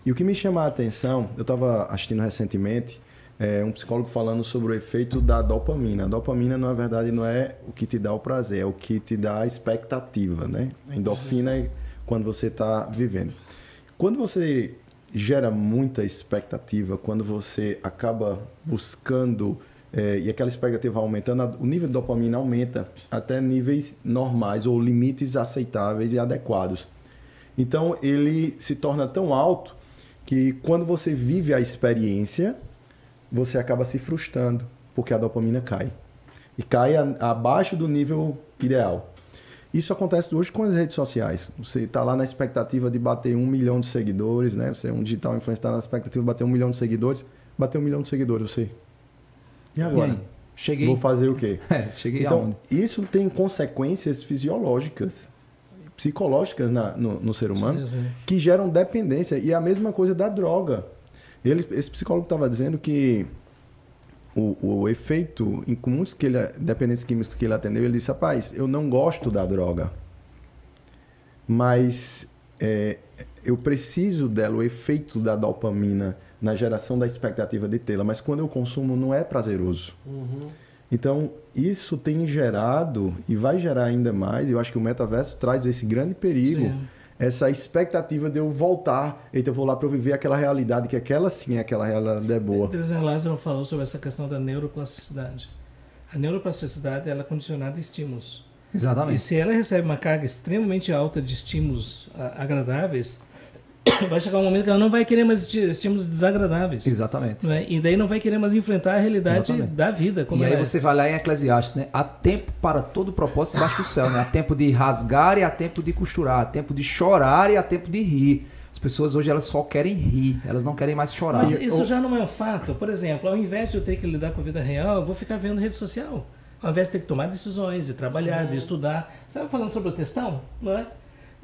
E o que me chama a atenção, eu estava assistindo recentemente é, um psicólogo falando sobre o efeito da dopamina. A dopamina, na verdade, não é o que te dá o prazer, é o que te dá a expectativa, né? A endorfina é quando você está vivendo. Quando você gera muita expectativa, quando você acaba buscando eh, e aquela expectativa aumentando, o nível de dopamina aumenta até níveis normais ou limites aceitáveis e adequados. Então ele se torna tão alto que quando você vive a experiência, você acaba se frustrando, porque a dopamina cai. E cai a- abaixo do nível ideal. Isso acontece hoje com as redes sociais. Você está lá na expectativa de bater um milhão de seguidores, né? Você é um digital influencer, está na expectativa de bater um milhão de seguidores. Bater um milhão de seguidores, você. E E agora? Cheguei. Vou fazer o quê? [laughs] É, cheguei Então, aonde? isso tem consequências fisiológicas, psicológicas na- no, no ser humano, né? que geram dependência. E é a mesma coisa da droga. Ele, esse psicólogo estava dizendo que o, o efeito, em muitos que ele, dependentes químicos que ele atendeu, ele disse: rapaz, eu não gosto da droga, mas é, eu preciso dela, o efeito da dopamina na geração da expectativa de tê-la, mas quando eu consumo não é prazeroso. Uhum. Então, isso tem gerado e vai gerar ainda mais. Eu acho que o metaverso traz esse grande perigo. Sim. Essa expectativa de eu voltar, eita, eu vou lá para eu viver aquela realidade, que aquela sim, aquela realidade é boa. Teresa Lázaro falou sobre essa questão da neuroplasticidade. A neuroplasticidade ela é condicionada a estímulos. Exatamente. E se ela recebe uma carga extremamente alta de estímulos agradáveis, [coughs] vai chegar um momento que ela não vai querer mais estímulos desagradáveis. Exatamente. Né? E daí não vai querer mais enfrentar a realidade Exatamente. da vida. E aí é. você vai lá em Eclesiastes, né? Há tempo para todo propósito debaixo do céu, né? Há tempo de rasgar e há tempo de costurar, há tempo de chorar e há tempo de rir. As pessoas hoje elas só querem rir, elas não querem mais chorar. Mas isso já não é um fato. Por exemplo, ao invés de eu ter que lidar com a vida real, eu vou ficar vendo rede social. Ao invés de ter que tomar decisões, de trabalhar, uhum. de estudar. Você estava falando sobre o textão? Não é?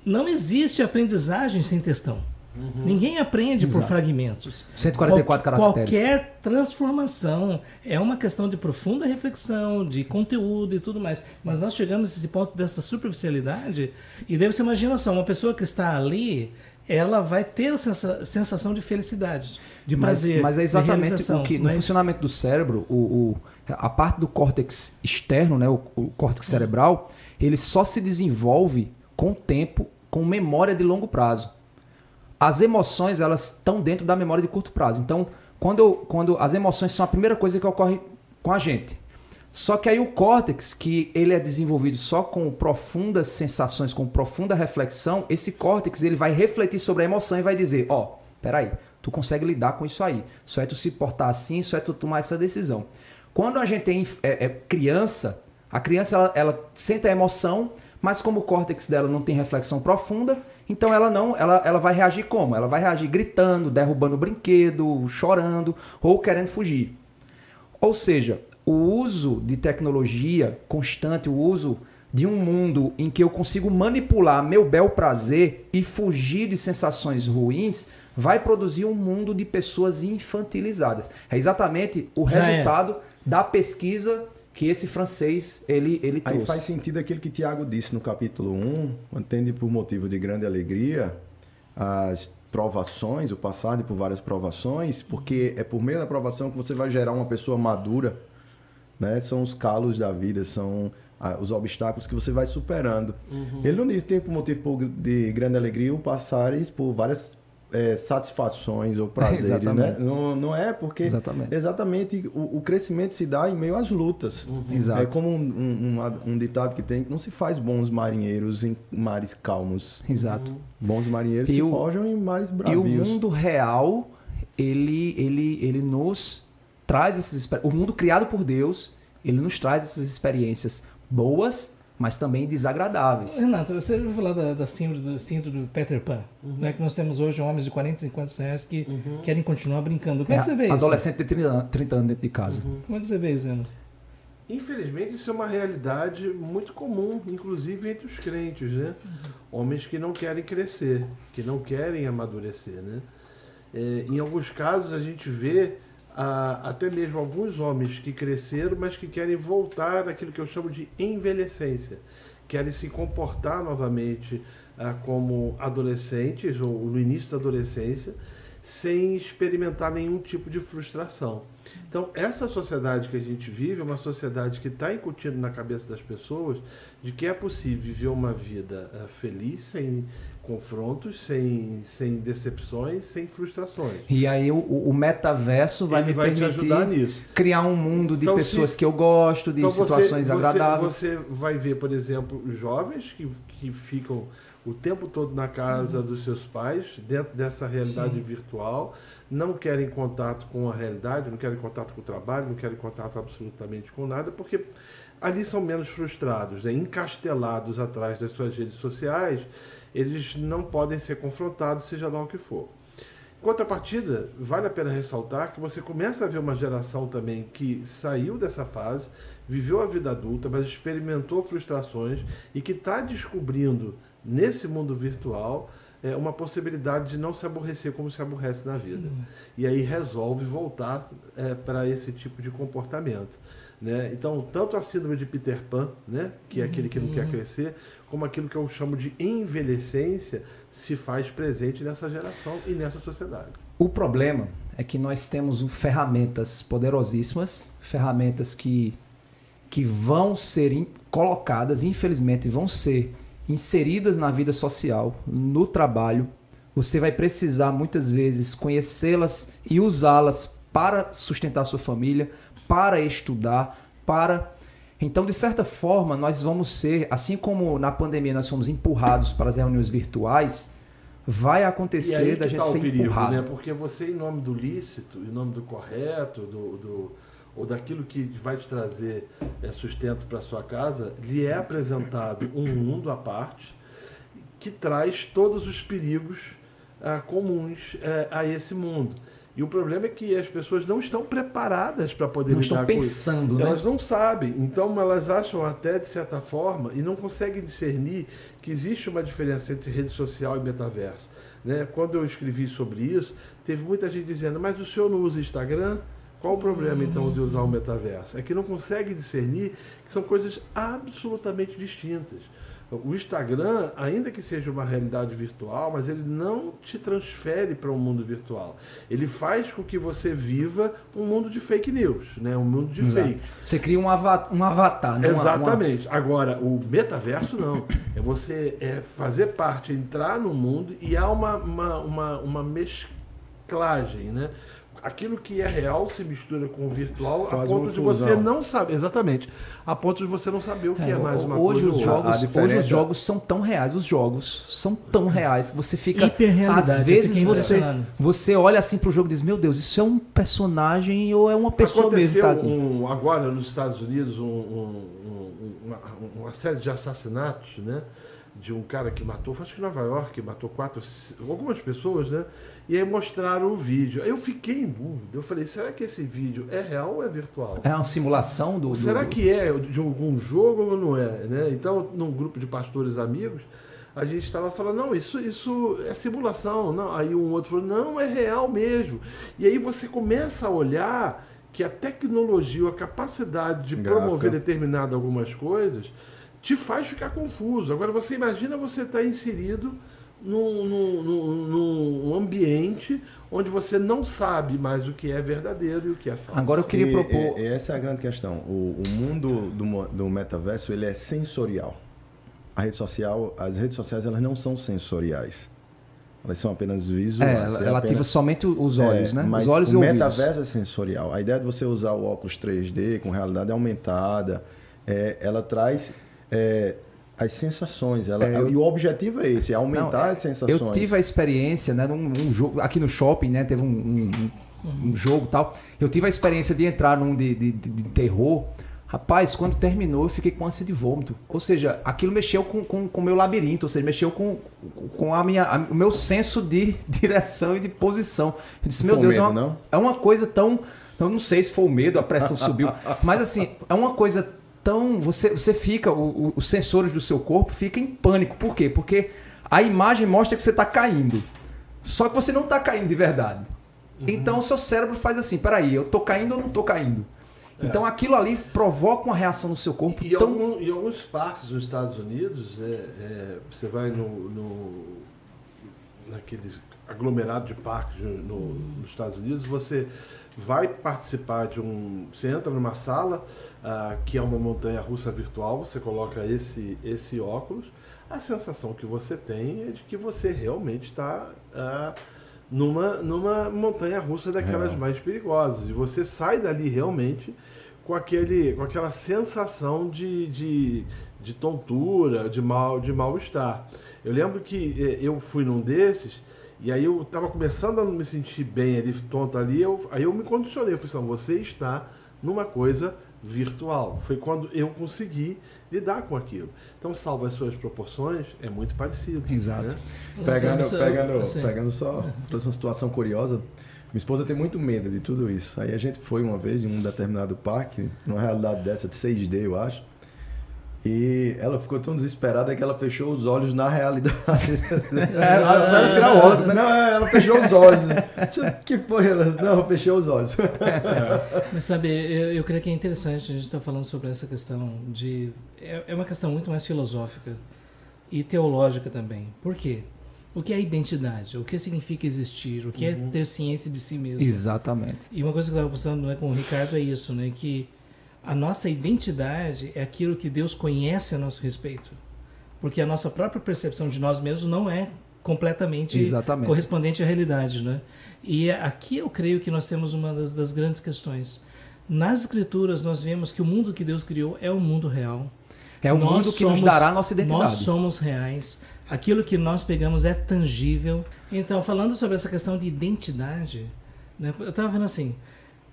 Não existe aprendizagem sem textão. Uhum. Ninguém aprende Exato. por fragmentos. 144 Qual, caracteres. Qualquer transformação é uma questão de profunda reflexão, de conteúdo e tudo mais. Mas nós chegamos a esse ponto dessa superficialidade e deve ser imaginação. Uma pessoa que está ali, ela vai ter essa sensação de felicidade, de prazer. Mas, mas é exatamente o que no mas... funcionamento do cérebro, o, o, a parte do córtex externo, né, o, o córtex cerebral, ele só se desenvolve com tempo, com memória de longo prazo as emoções elas estão dentro da memória de curto prazo. Então, quando, quando as emoções são a primeira coisa que ocorre com a gente. Só que aí o córtex, que ele é desenvolvido só com profundas sensações, com profunda reflexão, esse córtex ele vai refletir sobre a emoção e vai dizer, ó, oh, peraí, tu consegue lidar com isso aí. Só é tu se portar assim, só é tu tomar essa decisão. Quando a gente tem é, é criança, a criança ela, ela sente a emoção, mas como o córtex dela não tem reflexão profunda, então ela não, ela, ela vai reagir como? Ela vai reagir gritando, derrubando o brinquedo, chorando ou querendo fugir. Ou seja, o uso de tecnologia constante, o uso de um mundo em que eu consigo manipular meu bel prazer e fugir de sensações ruins, vai produzir um mundo de pessoas infantilizadas. É exatamente o Já é. resultado é. da pesquisa que esse francês ele, ele trouxe. Aí faz sentido aquilo que Tiago disse no capítulo 1, entende por motivo de grande alegria as provações, o passar por várias provações, porque é por meio da provação que você vai gerar uma pessoa madura, né? São os calos da vida, são os obstáculos que você vai superando. Uhum. Ele não diz que tem por motivo de grande alegria o passares por várias é, satisfações ou prazeres, né? Não, não é porque exatamente, exatamente o, o, crescimento se dá em meio às lutas. Uhum. É como um, um, um, um, ditado que tem que não se faz bons marinheiros em mares calmos. Exato. Uhum. Bons marinheiros e se o, forjam em mares bravios. E o mundo real, ele, ele, ele nos traz esses o mundo criado por Deus, ele nos traz essas experiências boas mas também desagradáveis. Renato, você ouviu falar da, da síndrome, do, síndrome do Peter Pan? Uhum. Né, que nós temos hoje homens de 40, 50 anos que uhum. querem continuar brincando. Como é, é que você vê isso? Adolescente de 30, 30 anos dentro de casa. Uhum. Como é que você vê isso, Renato? Infelizmente, isso é uma realidade muito comum, inclusive entre os crentes, né? Uhum. Homens que não querem crescer, que não querem amadurecer, né? É, em alguns casos, a gente vê a, até mesmo alguns homens que cresceram, mas que querem voltar àquilo que eu chamo de envelhecência, querem se comportar novamente ah, como adolescentes ou no início da adolescência, sem experimentar nenhum tipo de frustração. Então, essa sociedade que a gente vive é uma sociedade que está incutindo na cabeça das pessoas de que é possível viver uma vida uh, feliz sem confrontos, sem, sem decepções, sem frustrações. E aí o, o metaverso vai Ele me vai permitir criar um mundo de então, pessoas se, que eu gosto, de então situações você, agradáveis. Você, você vai ver, por exemplo, jovens que, que ficam o tempo todo na casa uhum. dos seus pais, dentro dessa realidade Sim. virtual, não querem contato com a realidade, não querem contato com o trabalho, não querem contato absolutamente com nada, porque ali são menos frustrados, né? encastelados atrás das suas redes sociais, eles não podem ser confrontados, seja lá o que for. Em contrapartida, vale a pena ressaltar que você começa a ver uma geração também que saiu dessa fase, viveu a vida adulta, mas experimentou frustrações e que está descobrindo nesse mundo virtual é, uma possibilidade de não se aborrecer como se aborrece na vida. Uhum. E aí resolve voltar é, para esse tipo de comportamento. Né? Então, tanto a síndrome de Peter Pan, né? que é aquele que não quer uhum. crescer, como aquilo que eu chamo de envelhecência, se faz presente nessa geração e nessa sociedade. O problema é que nós temos ferramentas poderosíssimas, ferramentas que que vão ser colocadas, infelizmente, vão ser inseridas na vida social, no trabalho. Você vai precisar muitas vezes conhecê-las e usá-las para sustentar sua família, para estudar, para então, de certa forma, nós vamos ser, assim como na pandemia nós fomos empurrados para as reuniões virtuais, vai acontecer da gente tá ser perigo, empurrado. né? Porque você, em nome do lícito, em nome do correto, do, do- ou daquilo que vai te trazer é, sustento para sua casa, lhe é apresentado um mundo à parte que traz todos os perigos ah, comuns eh, a esse mundo. E o problema é que as pessoas não estão preparadas para poder Não lidar estão pensando, né? Elas não sabem, então elas acham até de certa forma e não conseguem discernir que existe uma diferença entre rede social e metaverso. Né? Quando eu escrevi sobre isso, teve muita gente dizendo: Mas o senhor não usa Instagram? Qual o problema então de usar o metaverso? É que não consegue discernir que são coisas absolutamente distintas. O Instagram, ainda que seja uma realidade virtual, mas ele não te transfere para um mundo virtual. Ele faz com que você viva um mundo de fake news, né? um mundo de Exato. fake. Você cria um avatar, um avatar né? Uma- uma- Exatamente. Agora, o metaverso não. É você é, fazer parte, entrar no mundo e há uma, uma, uma, uma mesclagem, né? Aquilo que é real se mistura com o virtual a Quase ponto uma de você não saber. Exatamente. A ponto de você não saber o que é, É, mais uma hoje coisa os jogos, A hoje os jogos são tão reais, os jogos são tão reais que você fica às vezes você você olha assim pro jogo e diz: "Meu Deus, isso é um personagem ou é uma pessoa mesmo que Aconteceu tá aqui?" um, agora nos Estados Unidos um- um- um- uma, uma série de assassinatos, né? De um cara que matou, acho que em Nova York, matou quatro, algumas pessoas, né? E aí mostraram o vídeo. Aí eu fiquei em dúvida. Eu falei, será que esse vídeo é real ou é virtual? É uma simulação do, do Será que é de algum jogo ou não é? Né? Então, num grupo de pastores amigos, a gente estava falando, não, isso, isso é simulação. Não. Aí um outro falou, não, é real mesmo. E aí você começa a olhar que a tecnologia, a capacidade de Gráfica. promover determinado algumas coisas, te faz ficar confuso. Agora você imagina você estar inserido num, num- num- num ambiente onde você não sabe mais o que é verdadeiro e o que é falso. Agora eu queria E- propor e- essa é a grande questão. O, o mundo do, do metaverso ele é sensorial. A rede social, as redes sociais elas não são sensoriais. Elas são apenas é, visuais. ela, é ela ativa apenas- somente os olhos, É, né? Mas Os olhos o e ouvidos. metaverso é sensorial. A ideia de você usar o óculos 3D com realidade aumentada, é, ela traz é, as sensações. Ela, É, eu- E o objetivo é esse, é aumentar Não, as sensações. Eu tive a experiência, né, num, num jogo aqui no shopping, né, teve um, um- um- um jogo e tal. Eu tive a experiência de entrar num de, de, de- de terror. Rapaz, quando terminou, eu fiquei com ânsia de vômito. Ou seja, aquilo mexeu com o com, meu labirinto, ou seja, mexeu com, com a minha, a- o meu senso de [laughs] direção e de posição. Eu disse, meu Deus, medo, é, uma, não? é uma coisa tão. Eu não sei se foi o medo, a pressão subiu. [laughs] Mas assim, é uma coisa tão. Você, você fica, o- o- os sensores do seu corpo ficam em pânico. Por quê? Porque a imagem mostra que você está caindo. Só que você não está caindo de verdade. Então o seu cérebro faz assim: peraí, eu tô caindo ou não tô caindo? Então aquilo ali provoca uma reação no seu corpo E tão. algum- em alguns parques nos Estados Unidos, é, é, você vai no, no naqueles aglomerado de parques no- nos Estados Unidos, você vai participar de um, você entra numa sala ah, que é uma montanha russa virtual, você coloca esse esse óculos, a sensação que você tem é de que você realmente está ah, numa, numa montanha russa daquelas Real. mais perigosas. E você sai dali realmente com, aquele, com aquela sensação de, de, de tontura, de mal de mal-estar. Eu lembro que eh, eu fui num desses, e aí eu estava começando a não me sentir bem ali, tonto ali, eu, aí eu me condicionei. Eu falei assim, você está numa coisa virtual. Foi quando eu consegui lidar com aquilo. Então, salvo as suas proporções, é muito parecido. Exato. né? Pegando, pegando, assim, pegando só trouxe uma situação curiosa. Minha esposa tem muito medo de tudo isso. Aí a gente foi uma vez em um determinado parque, numa realidade dessa de 6D, eu acho. E ela ficou tão desesperada que ela fechou os olhos na realidade. [laughs] É, ela vai tirar o óculos, né? Não, ela fechou os olhos. O que foi? Ela, não, fechou os olhos. [laughs] Mas sabe, eu, eu creio que é interessante a gente estar falando sobre essa questão de. É, é uma questão muito mais filosófica e teológica também. Por quê? O que é identidade? O que significa existir? O que é ter ciência de si mesmo? Exatamente. E uma coisa que eu estava conversando né, com o Ricardo é isso, né? Que a nossa identidade é aquilo que Deus conhece a nosso respeito. Porque a nossa própria percepção de nós mesmos não é completamente Exatamente. correspondente à realidade. Né? E aqui eu creio que nós temos uma das, das grandes questões. Nas Escrituras, nós vemos que o mundo que Deus criou é o mundo real. É o Nós mundo que nos somos- dará a nossa identidade. Nós somos reais. Aquilo que nós pegamos é tangível. Então, falando sobre essa questão de identidade, né, eu estava vendo assim: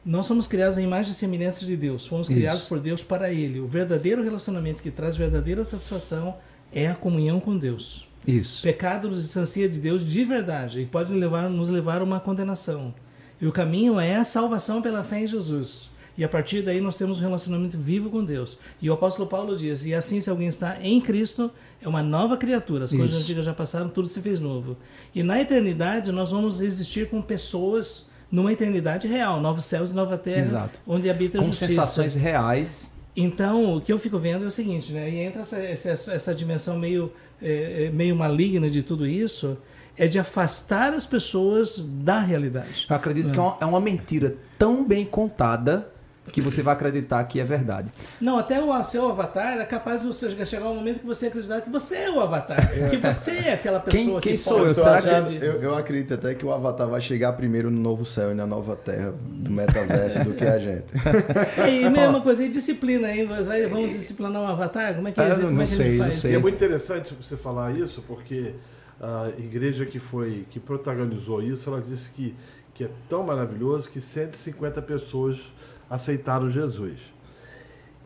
nós somos criados à imagem e semelhança de Deus. Fomos Isso. criados por Deus para Ele. O verdadeiro relacionamento que traz verdadeira satisfação é a comunhão com Deus. Isso. Pecado nos distancia de Deus de verdade e pode levar, nos levar a uma condenação. E o caminho é a salvação pela fé em Jesus. E a partir daí nós temos um relacionamento vivo com Deus. E o apóstolo Paulo diz: E assim, se alguém está em Cristo, é uma nova criatura. As coisas Isso. antigas já passaram, tudo se fez novo. E na eternidade nós vamos existir com pessoas numa eternidade real novos céus e nova terra, Exato. onde habita a Com justiça. sensações reais. Então, o que eu fico vendo é o seguinte, né? E entra essa, essa, essa dimensão meio, é, é, meio maligna de tudo isso, é de afastar as pessoas da realidade. Eu acredito que é uma, é uma mentira tão bem contada que você vai acreditar que é verdade. Não, até o seu avatar é capaz de você chegar um momento que você acreditar que você é o avatar, que você é aquela pessoa Quem- que quem pode sou eu? Será achando- que- eu, eu acredito até que o Avatar vai chegar primeiro no novo céu e na nova terra do metaverso do que a gente. [laughs] E mesma coisa, e disciplina aí, vai- vamos disciplinar um avatar? Como é que, Ah, a eu gente- não- como é não que a gente sei, não faz? sei. É muito interessante você falar isso, porque a igreja que foi que protagonizou isso, ela disse que, que é tão maravilhoso que 150 pessoas aceitaram Jesus.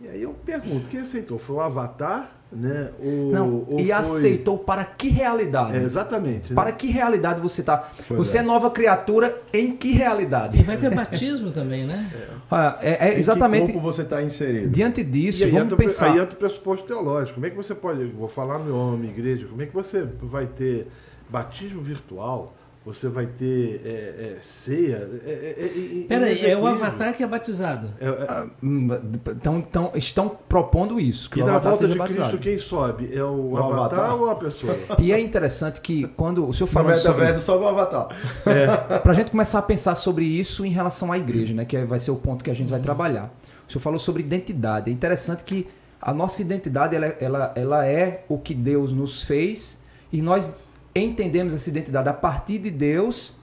E aí eu pergunto, quem aceitou? Foi o Avatar, né? Ou, Não, ou e foi- aceitou para que realidade? É, exatamente. né? Para que realidade você está? Você é. é. nova criatura em que E realidade? vai ter batismo também, né? Ah, é, é Em exatamente que corpo você está inserido? diante disso. E aí vamos entra, pensar. aí entra o pressuposto teológico. Como é que você pode, vou falar no nome, igreja, como é que você vai ter batismo virtual? Você vai ter é, é, ceia? É, é, é, é, Peraí, é o avatar que é batizado. É, é, Hum, Então, então, estão propondo isso. Que e o na volta de batizado. Cristo, quem sobe? É o, O avatar, avatar? ou a pessoa? [laughs] E é interessante que quando o senhor No falou sobre metaverso só o Avatar. [laughs] Para a gente começar a pensar sobre isso em relação à igreja, né? Que vai ser o ponto que a gente vai trabalhar. O senhor falou sobre identidade. É interessante que a nossa identidade ela, ela, ela é o que Deus nos fez e nós entendemos essa identidade a partir de Deus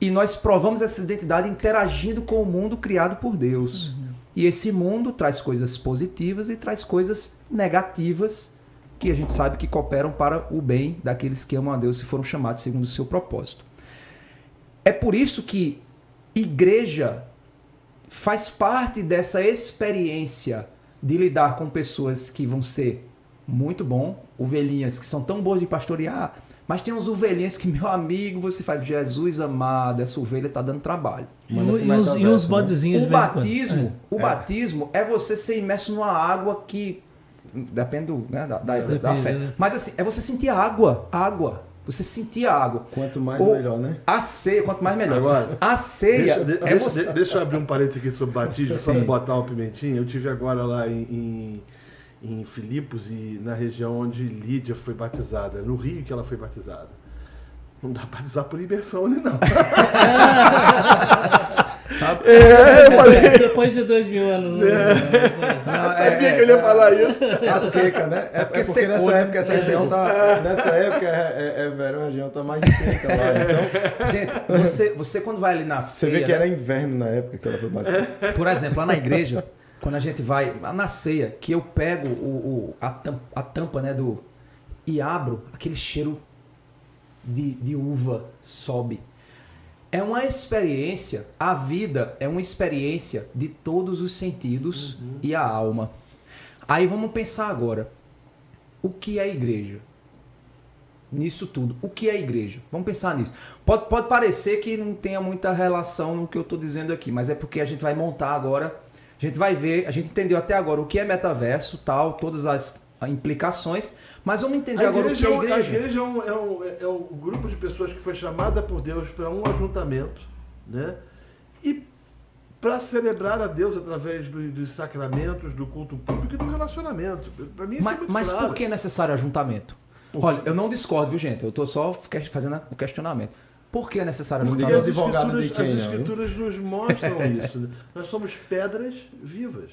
e nós provamos essa identidade interagindo com o mundo criado por Deus. E esse mundo traz coisas positivas e traz coisas negativas que a gente sabe que cooperam para o bem daqueles que amam a Deus e foram chamados segundo o seu propósito. É por isso que igreja faz parte dessa experiência de lidar com pessoas que vão ser muito bom, ovelhinhas que são tão boas de pastorear, mas tem uns ovelhinhas que, [laughs] meu amigo, você faz, Jesus amado, essa ovelha está dando trabalho. E, Manda o- pro e e né? bodezinhos O em quando. batismo, o É. batismo é você ser imerso numa água que depende do, né, da, da, da Depende, fé. né? Mas assim, é você sentir água, água. Você sentir a água. Quanto mais, O- melhor, né? A ceia, quanto mais melhor. Agora, a ceia Deixa, de- é deixa- você. de- deixa eu abrir um parênteses aqui sobre batismo, só Sim. botar uma pimentinha. Eu tive agora lá em, em, em Filipos e na região onde Lídia foi batizada, no Rio que ela foi batizada. Não dá para batizar por imersão ali, não. [laughs] é, eu falei. Depois, de dois mil anos. não- não- Não, é- Sabia que eu ia falar isso. A seca, né? É, é porque, secou, nessa né? época essa É região tá. Nessa época é, é, é verão, a região tá mais seca lá. Então, Gente, você, você quando vai ali na você vê que era inverno na época que ela foi batizada. por exemplo, lá na igreja, quando a gente vai na ceia, que eu pego o, o- a, tampa, a tampa, né, do e abro, aquele cheiro de, de uva sobe. É uma experiência, a vida é uma experiência de todos os sentidos e a alma. Aí vamos pensar agora, o que é igreja? Nisso tudo, o que é igreja? Vamos pensar nisso. Pode, pode parecer que não tenha muita relação no que eu estou dizendo aqui, mas é porque a gente vai montar agora, a gente vai ver, a gente entendeu até agora o que é metaverso, tal, todas as implicações, mas vamos entender agora o que é igreja, é um- a igreja. igreja é, um, é, um, é um grupo de pessoas que foi chamada por Deus para um ajuntamento, né? E para celebrar a Deus através do- dos sacramentos, do culto público e do relacionamento. Para mim isso é Mas, muito mas claro. por que é necessário ajuntamento? Olha, eu não discordo, viu, gente? Eu estou só fazendo o questionamento. Por que é necessário Porque as advogado de quem, as não, escrituras nos mostram [laughs] isso. né? Nós somos pedras vivas.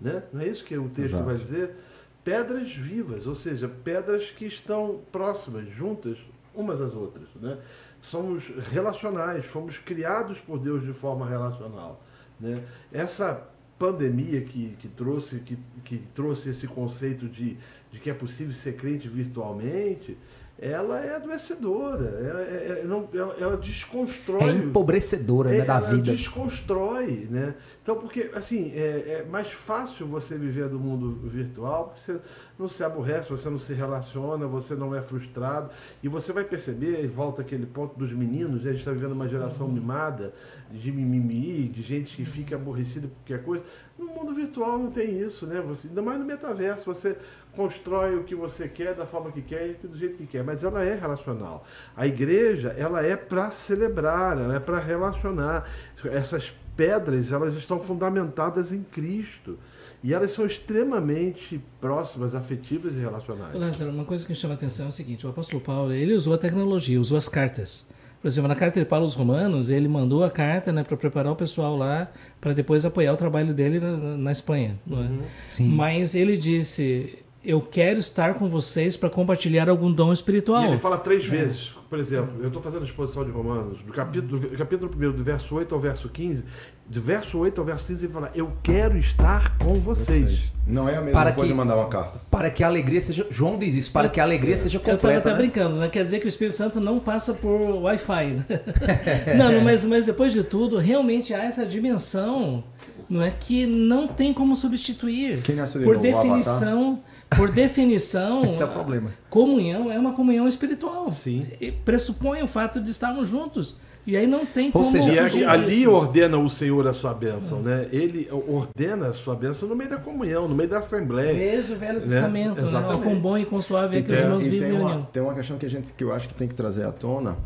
Né? Não é isso que o texto Exato. vai dizer? Pedras vivas, ou seja, pedras que estão próximas, juntas umas às outras. Né? Somos relacionais, fomos criados por Deus de forma relacional. Né? Essa pandemia que, que, trouxe, que, que trouxe esse conceito de, de que é possível ser crente virtualmente, ela é adoecedora, ela, é- é- não- ela- ela desconstrói. É empobrecedora né, É, da ela vida. desconstrói, né? Então, porque, assim, é, é mais fácil você viver do mundo virtual, porque você não se aborrece, você não se relaciona, você não é frustrado, e você vai perceber, e volta aquele ponto dos meninos, né? a gente está vivendo uma geração mimada, de mimimi, de gente que fica aborrecida por qualquer coisa. No mundo virtual não tem isso, né? Você, ainda mais no metaverso, você constrói o que você quer da forma que quer e do jeito que quer, mas ela é relacional. A igreja, ela é para celebrar, ela é para relacionar. Essas pedras, elas estão fundamentadas em Cristo. E elas são extremamente próximas, afetivas e relacionais. Lázaro, uma coisa que me chama a atenção é o seguinte: o apóstolo Paulo ele usou a tecnologia, usou as cartas. Por exemplo, na carta de Paulo aos Romanos, ele mandou a carta né, para preparar o pessoal lá para depois apoiar o trabalho dele na, na Espanha. Não é? Sim. Mas ele disse: Eu quero estar com vocês para compartilhar algum dom espiritual. E ele fala três vezes. Por exemplo, eu estou fazendo a exposição de Romanos, do capítulo, do capítulo 1, do verso 8 ao verso 15. Do verso 8 ao verso 15, ele fala: Eu quero estar com vocês. Não é a mesma Para coisa que- de mandar uma carta. Para que a alegria seja. João diz isso, para que a alegria seja Eu estava completa. até né? brincando, né? Quer dizer que o Espírito Santo não passa por Wi-Fi. né? [laughs] não, não, mas, mas depois de tudo, realmente há essa dimensão não é que não tem como substituir. Quem nasceu de por novo? O definição, por definição, [laughs] Esse é o problema. comunhão é uma comunhão espiritual. Sim. E pressupõe o fato de estarmos juntos. E aí não tem Ou como seja, E fugir aqui- ali disso. ordena o Senhor a sua bênção, né? Ele ordena a sua bênção no meio da comunhão, no meio da assembleia. Desde o Velho Testamento, né? Exatamente. O quão bom e quão suave é que os tem, irmãos vivem tem uma, tem uma questão que, a gente, que eu acho que tem que trazer à tona.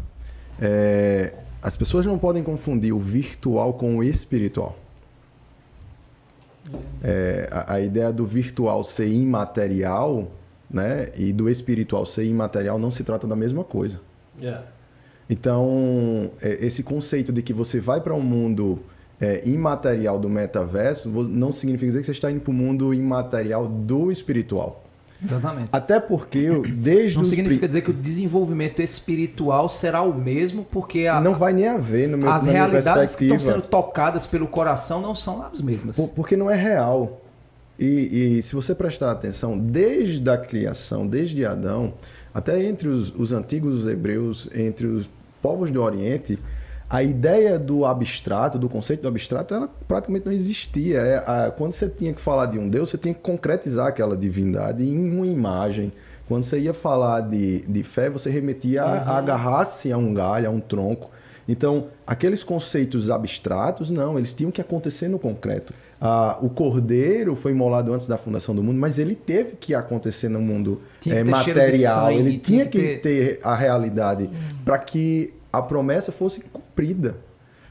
É, as pessoas não podem confundir o virtual com o espiritual. É, a, a ideia do virtual ser imaterial né, e do espiritual ser imaterial não se trata da mesma coisa. É. Então, é, esse conceito de que você vai para um mundo é, imaterial do metaverso não significa dizer que você está indo para o mundo imaterial do espiritual. Exatamente. Até porque, desde Não significa pri- dizer que o desenvolvimento espiritual será o mesmo, porque a- não vai nem haver no meu, as realidades que estão sendo tocadas pelo coração não são as mesmas. Por- Porque não é real. E, e se você prestar atenção, desde a criação, desde Adão, até entre os, os antigos os hebreus, entre os povos do Oriente, a ideia do abstrato, do conceito do abstrato, ela praticamente não existia. É, a- quando você tinha que falar de um Deus, você tinha que concretizar aquela divindade em uma imagem. Quando você ia falar de, de fé, você remetia a, a agarrar-se a um galho, a um tronco. Então, aqueles conceitos abstratos, não, eles tinham que acontecer no concreto. Ah, o cordeiro foi imolado antes da fundação do mundo, mas ele teve que acontecer no mundo eh, ter de material. sangue, ele tinha que que ter a realidade para que a promessa fosse cumprida.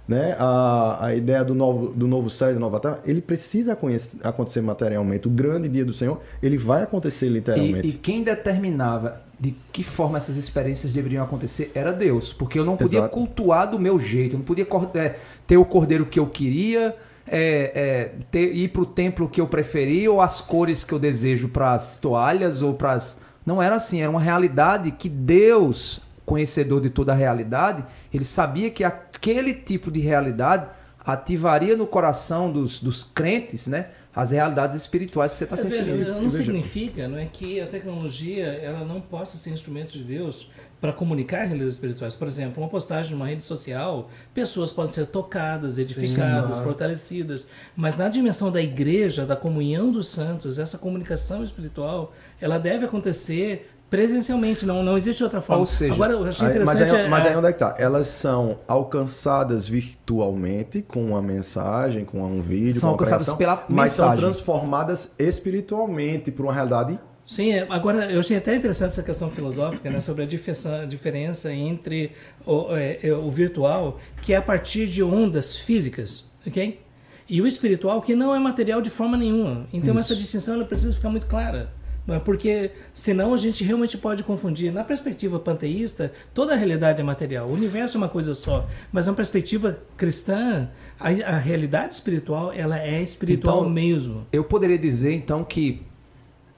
Né? A, a ideia do novo, do novo céu e da nova terra, ele precisa conhece- acontecer materialmente. O grande dia do Senhor, ele vai acontecer literalmente. E, e quem determinava de que forma essas experiências deveriam acontecer era Deus. Porque eu não podia Exato. cultuar do meu jeito, eu não podia é, ter o cordeiro que eu queria, é, é, ter- ir para o templo que eu preferia, ou as cores que eu desejo para as toalhas, ou para as. Não era assim, era uma realidade que Deus, conhecedor de toda a realidade, ele sabia que aquele tipo de realidade ativaria no coração dos, dos crentes, né? As realidades espirituais que você está se É, referindo. não significa não é, que a tecnologia ela não possa ser instrumento de Deus para comunicar realidades espirituais. Por exemplo, uma postagem numa rede social, pessoas podem ser tocadas, edificadas, fortalecidas, mas na dimensão da igreja, da comunhão dos santos, essa comunicação espiritual, ela deve acontecer presencialmente, não, não existe outra forma. Ou seja, Agora, eu achei Aí- mas, interessante... aí, é- mas aí é- onde é que tá? Elas são alcançadas virtualmente com uma mensagem, com um vídeo, São com uma alcançadas pregação, pela mas são mensagem. transformadas espiritualmente por uma realidade Sim, é, agora eu achei até interessante essa questão filosófica né, sobre a diferença, entre o, é, é, o virtual, que é a partir de ondas físicas, ok? E o espiritual, que não é material de forma nenhuma. Então Isso. essa distinção ela precisa ficar muito clara. Não é? Porque senão a gente realmente pode confundir. Na perspectiva panteísta, toda a realidade é material. O universo é uma coisa só. Mas na perspectiva cristã, a, a realidade espiritual ela é espiritual Então, mesmo. Eu poderia dizer então que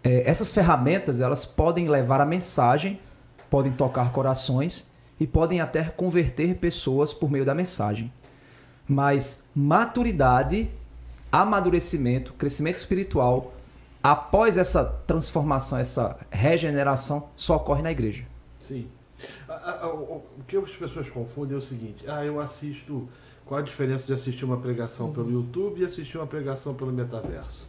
é, essas ferramentas elas podem levar a mensagem, podem tocar corações e podem até converter pessoas por meio da mensagem. Mas maturidade, amadurecimento, crescimento espiritual, após essa transformação, essa regeneração, só ocorre na igreja. Sim. O o que as pessoas confundem é o seguinte: ah, eu assisto. Qual a diferença de assistir uma pregação pelo YouTube e assistir uma pregação pelo metaverso?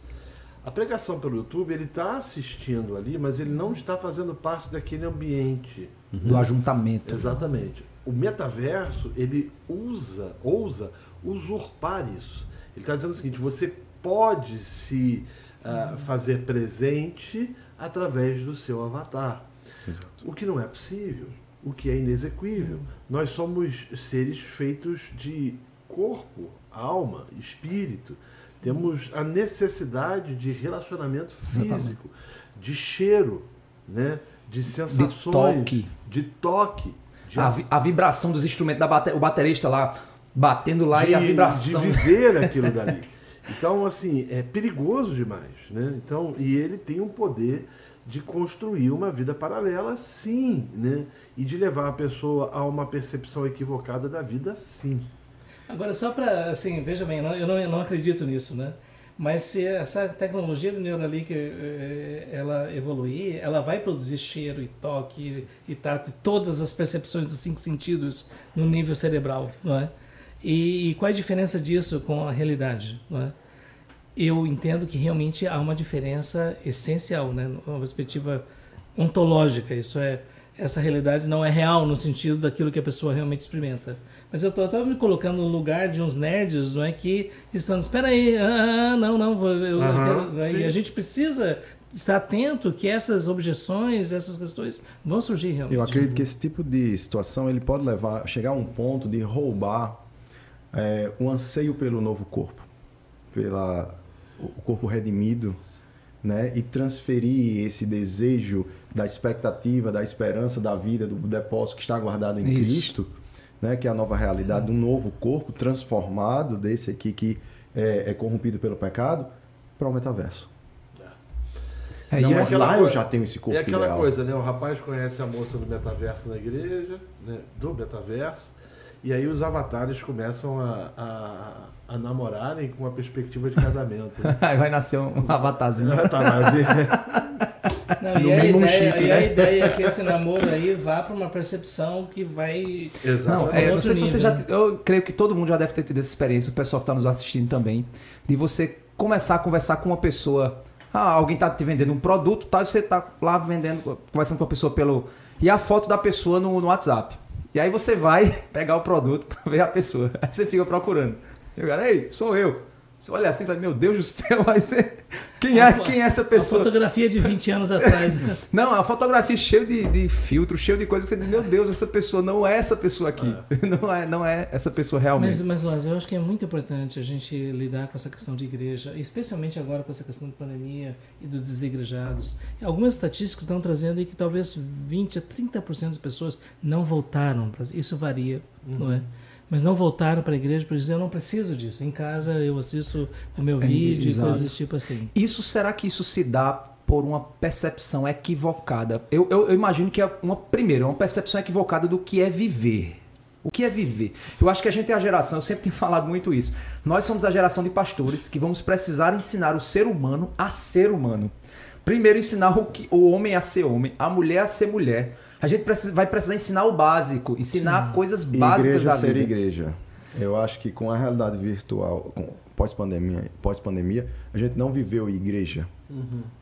A pregação pelo YouTube, ele está assistindo ali, mas ele não está fazendo parte daquele ambiente. Do ajuntamento. Exatamente. O metaverso, ele usa, ousa usurpar isso. Ele está dizendo o seguinte: você pode se ah, fazer presente através do seu avatar. O que não é possível, o que é inexequível. Nós somos seres feitos de corpo, alma, espírito. Temos a necessidade de relacionamento físico, de cheiro, né? de sensações, toque. de toque, de, A, vi- a vibração dos instrumentos da bate, o baterista lá batendo lá e a de- vibração. de viver [laughs] aquilo dali. Então, assim, é perigoso demais, né? Então, e ele tem um poder de construir uma vida paralela, sim, né? E de levar a pessoa a uma percepção equivocada da vida, sim. Agora, só para, assim, veja bem, eu não, eu não, acredito nisso, né? Mas se essa tecnologia do Neuralink eh, ela evoluir, ela vai produzir cheiro e toque e tato, e todas as percepções dos cinco sentidos no nível cerebral, não é? E, e qual é a diferença disso com a realidade, não é? Eu entendo que realmente há uma diferença essencial, né? Uma perspectiva ontológica, isso é, essa realidade não é real no sentido daquilo que a pessoa realmente experimenta. Mas eu estou até me colocando no lugar de uns nerds, não é que estão, espera aí, ah, não, não, vou- eu, eu Aham, quero, não é? e a gente precisa estar atento que essas objeções, essas questões vão surgir realmente. Eu acredito que esse tipo de situação ele pode levar, chegar a um ponto de roubar é, o anseio pelo novo corpo, pela o corpo redimido, né, e transferir esse desejo da expectativa, da esperança da vida, do depósito que está guardado em Isso. Cristo, né, que é a nova realidade de um novo corpo transformado desse aqui que é, é corrompido pelo pecado, para o metaverso. É, Não, e é aquela lá eu já tenho esse corpo É aquela ideal. coisa, né? O rapaz conhece a moça do metaverso na igreja, né? do metaverso, e aí os avatares começam a, a, a namorarem com uma perspectiva de casamento. Né? [laughs] Aí vai nascer um, um avatarzinho. tá? [laughs] Não, No e, a mínimo um ideia, chip, e a né? ideia é que esse namoro aí vá para uma percepção que vai. Não, Exatamente. é, não sei se você nível, já. né? Eu creio que todo mundo já deve ter tido essa experiência, o pessoal que está nos assistindo também, de você começar a conversar com uma pessoa. Ah, alguém tá te vendendo um produto, tal, e você tá lá vendendo, conversando com a pessoa pelo. E a foto da pessoa no, no WhatsApp. E aí você vai [laughs] pegar o produto para ver a pessoa. Aí você fica procurando. E o cara, ei, sou eu. Você olha assim e fala, meu Deus do [laughs] céu, aí você... quem, é, quem é essa A pessoa? fotografia de 20 anos atrás. [laughs] Não, a fotografia cheia de, de filtro, cheio de coisa que você diz, meu Deus, essa pessoa não é essa pessoa aqui. [laughs] Não, é, não é essa pessoa realmente. Mas, mas eu acho que é muito importante a gente lidar com essa questão de igreja, especialmente agora com essa questão de pandemia e dos desigrejados. Algumas estatísticas estão trazendo aí que talvez 20 a 30% das pessoas não voltaram. Pra, isso varia, não é? Mas não voltaram para a igreja para dizer, eu não preciso disso. Em casa eu assisto o meu É, vídeo e exato. coisas desse tipo assim. Isso será que isso se dá por uma percepção equivocada? Eu, eu, eu imagino que é uma primeiro, é uma percepção equivocada do que é viver. O que é viver? Eu acho que a gente é a geração, eu sempre tenho [laughs] falado muito isso. Nós somos a geração de pastores que vamos precisar ensinar o ser humano a ser humano. Primeiro ensinar o, que, o homem a ser homem, a mulher a ser mulher. A gente precisa, vai precisar ensinar o básico, ensinar coisas básicas igreja da ser vida. igreja. Eu acho que com a realidade virtual, pós-pandemia, pós-pandemia, a gente não viveu igreja.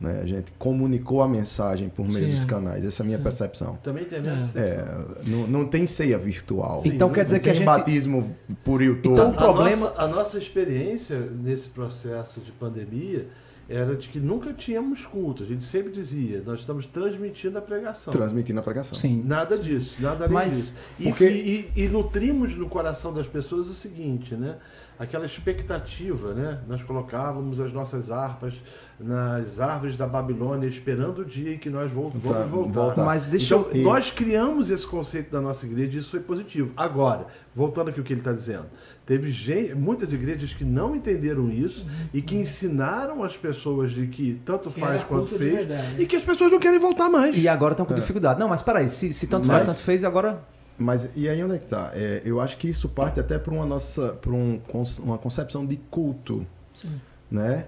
Né? A gente comunicou a mensagem por meio Sim. dos canais. Essa é a minha percepção. Também tem a minha É. percepção. É, não, não tem ceia virtual. Então quer dizer não que a tem gente- batismo por YouTube. Então, a, o problema- nossa, a nossa experiência nesse processo de pandemia era de que nunca tínhamos culto. A gente sempre dizia, nós estamos transmitindo a pregação. transmitindo a pregação. Sim. Nada disso, nada além Mas, disso. E, porque- fi- e- e nutrimos no coração das pessoas o seguinte, né? Aquela expectativa, né? Nós colocávamos as nossas harpas nas árvores da Babilônia, esperando o dia em que nós vamos Tá, voltar. voltar. Mas deixa então, eu. nós criamos esse conceito da nossa igreja e isso foi positivo. Agora, voltando aqui ao que ele está dizendo, teve gente, muitas igrejas que não entenderam isso e que ensinaram as pessoas de que tanto Que faz quanto fez verdade. e que as pessoas não querem voltar mais. E agora estão com dificuldade. Não, mas peraí, se, se tanto faz, Mas- tanto fez, agora. Mas e aí onde é que tá? É, eu acho que isso parte até para uma nossa, para um, uma concepção de culto, Sim. né?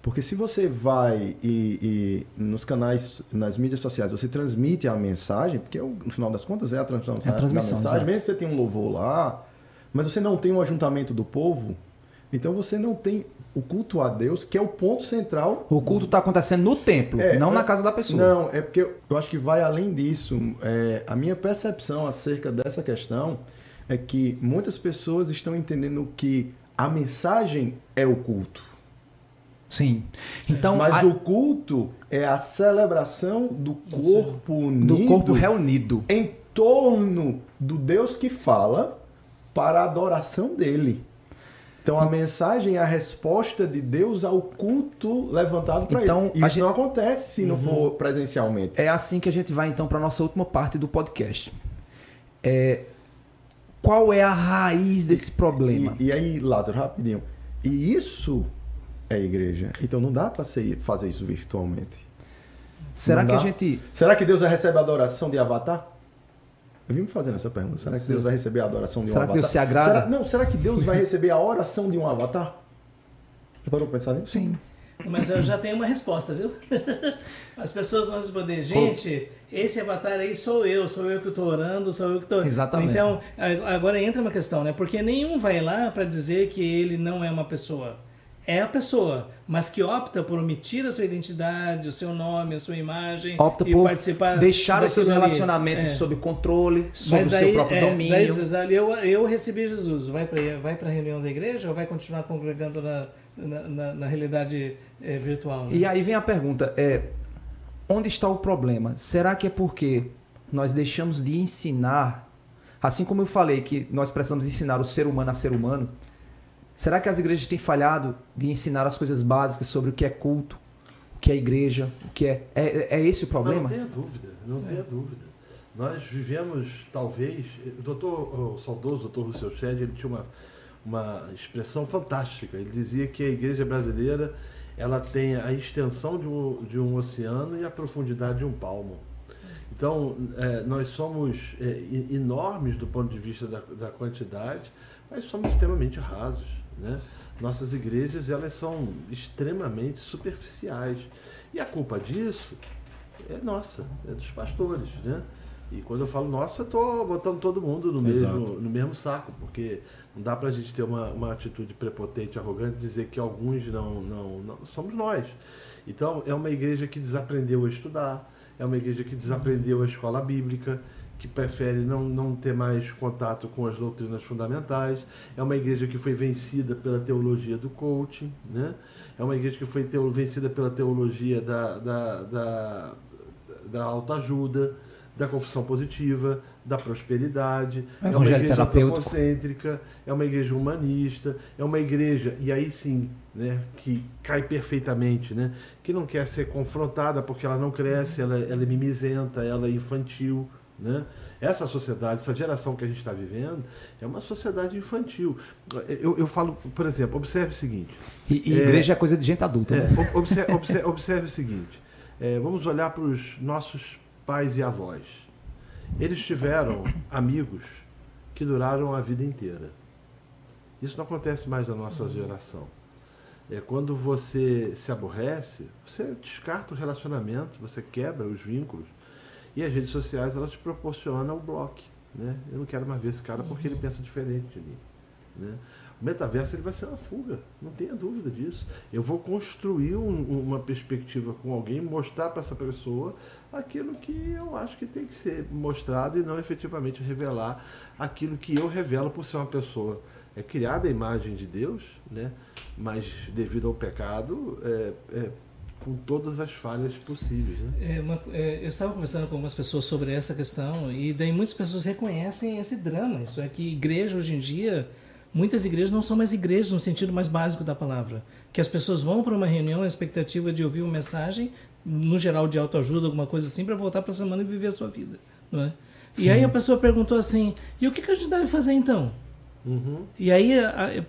Porque se você vai e, e nos canais, nas mídias sociais, você transmite a mensagem, porque no final das contas é a transmissão É a transmissão, da mensagem, exato. mesmo que você tenha um louvor lá, mas você não tem um ajuntamento do povo, então você não tem o culto a Deus, que é o ponto central O culto está acontecendo no templo, É, não é- na casa da pessoa. Não, é porque eu acho que vai além disso. É, a minha percepção acerca dessa questão é que muitas pessoas estão entendendo que a mensagem é o culto. Sim. Então, mas a- o culto é a celebração do corpo unido do corpo reunido. em torno do Deus que fala para a adoração dele. Então a mensagem é a resposta de Deus ao culto levantado para Então, ele. E a isso gente- não acontece se não for presencialmente. É assim que a gente vai então para nossa última parte do podcast. É, qual é a raiz desse problema? E, e aí, Lázaro, rapidinho. E isso é igreja. Então não dá para fazer isso virtualmente. Será não que a dá? gente Será que Deus vai receber a adoração de Avatar? Eu vim me fazendo essa pergunta. Será que Deus vai receber a adoração de um Será que avatar? Deus se agrada? Será- não, será que Deus vai receber a oração de um avatar? Já parou pra pensar nisso? Sim. Mas eu já tenho uma resposta, viu? [laughs] As pessoas vão responder, gente, esse avatar aí sou eu, sou eu que estou orando, sou eu que estou. Exatamente. Então, agora entra uma questão, né? Porque nenhum vai lá para dizer que ele não é uma pessoa. É a pessoa, mas que opta por omitir a sua identidade, o seu nome, a sua imagem Opta e por participar deixar os seus relacionamentos É. sob controle, sob Mas o seu próprio é, domínio. daí eu, eu recebi Jesus. Vai para vai a reunião da igreja ou vai continuar congregando na, na, na- na realidade é, virtual? né? E aí vem a pergunta: é, onde está o problema? Será que é porque nós deixamos de ensinar, assim como eu falei que nós precisamos ensinar o ser humano a ser humano? Será que as igrejas têm falhado de ensinar as coisas básicas sobre o que é culto, o que é igreja, o que é. É, é esse o problema? Não tenha dúvida, não tenha dúvida. Nós vivemos, talvez, o doutor, o saudoso doutor Rousseau Shedd, ele tinha uma, uma expressão fantástica. Ele dizia que a igreja brasileira ela tem a extensão de um, de um oceano e a profundidade de um palmo. Então, é, nós somos é, enormes do ponto de vista da, da quantidade, mas somos extremamente rasos. Né? Nossas igrejas elas são extremamente superficiais. E a culpa disso é nossa, é dos pastores. Né? E quando eu falo nossa, eu estou botando todo mundo no mesmo, no mesmo saco, porque não dá para a gente ter uma, uma atitude prepotente, arrogante, dizer que alguns não, não, não. Somos nós. Então, é uma igreja que desaprendeu a estudar, é uma igreja que desaprendeu a escola bíblica, que prefere não, não ter mais contato com as doutrinas fundamentais, é uma igreja que foi vencida pela teologia do coaching, né? é uma igreja que foi teo, vencida pela teologia da, da, da, da autoajuda, da confissão positiva, da prosperidade, É uma igreja antropocêntrica, é uma igreja humanista, é uma igreja, e aí sim, né, que cai perfeitamente, né, que não quer ser confrontada porque ela não cresce, ela, ela é mimizenta, ela é infantil, né? Essa sociedade, essa geração que a gente está vivendo, é uma sociedade infantil. Eu, eu falo, por exemplo, observe o seguinte, E, e É. igreja é coisa de gente adulta. é, né? ob- observe, observe- observe o seguinte: é, vamos olhar para os nossos pais e avós. Eles tiveram amigos que duraram a vida inteira. Isso não acontece mais na nossa geração. É quando você se aborrece, você descarta o relacionamento, você quebra os vínculos. E as redes sociais elas te proporcionam o bloco. Né? Eu não quero mais ver esse cara porque ele pensa diferente de mim. Né? O metaverso ele vai ser uma fuga, não tenha dúvida disso. Eu vou construir um- uma perspectiva com alguém, mostrar para essa pessoa aquilo que eu acho que tem que ser mostrado e não efetivamente revelar aquilo que eu revelo por ser uma pessoa é criada a imagem de Deus, né? mas devido ao pecado, é, é, com todas as falhas possíveis. Né? É uma- é, eu estava conversando com algumas pessoas sobre essa questão e daí muitas pessoas reconhecem esse drama. Isso é que igreja hoje em dia muitas igrejas não são mais igrejas no sentido mais básico da palavra. Que as pessoas vão para uma reunião na expectativa de ouvir uma mensagem, no geral de autoajuda, alguma coisa assim, para voltar para a semana e viver a sua vida. Não é? E aí a pessoa perguntou assim: e o que, que a gente deve fazer então? Uhum. E aí,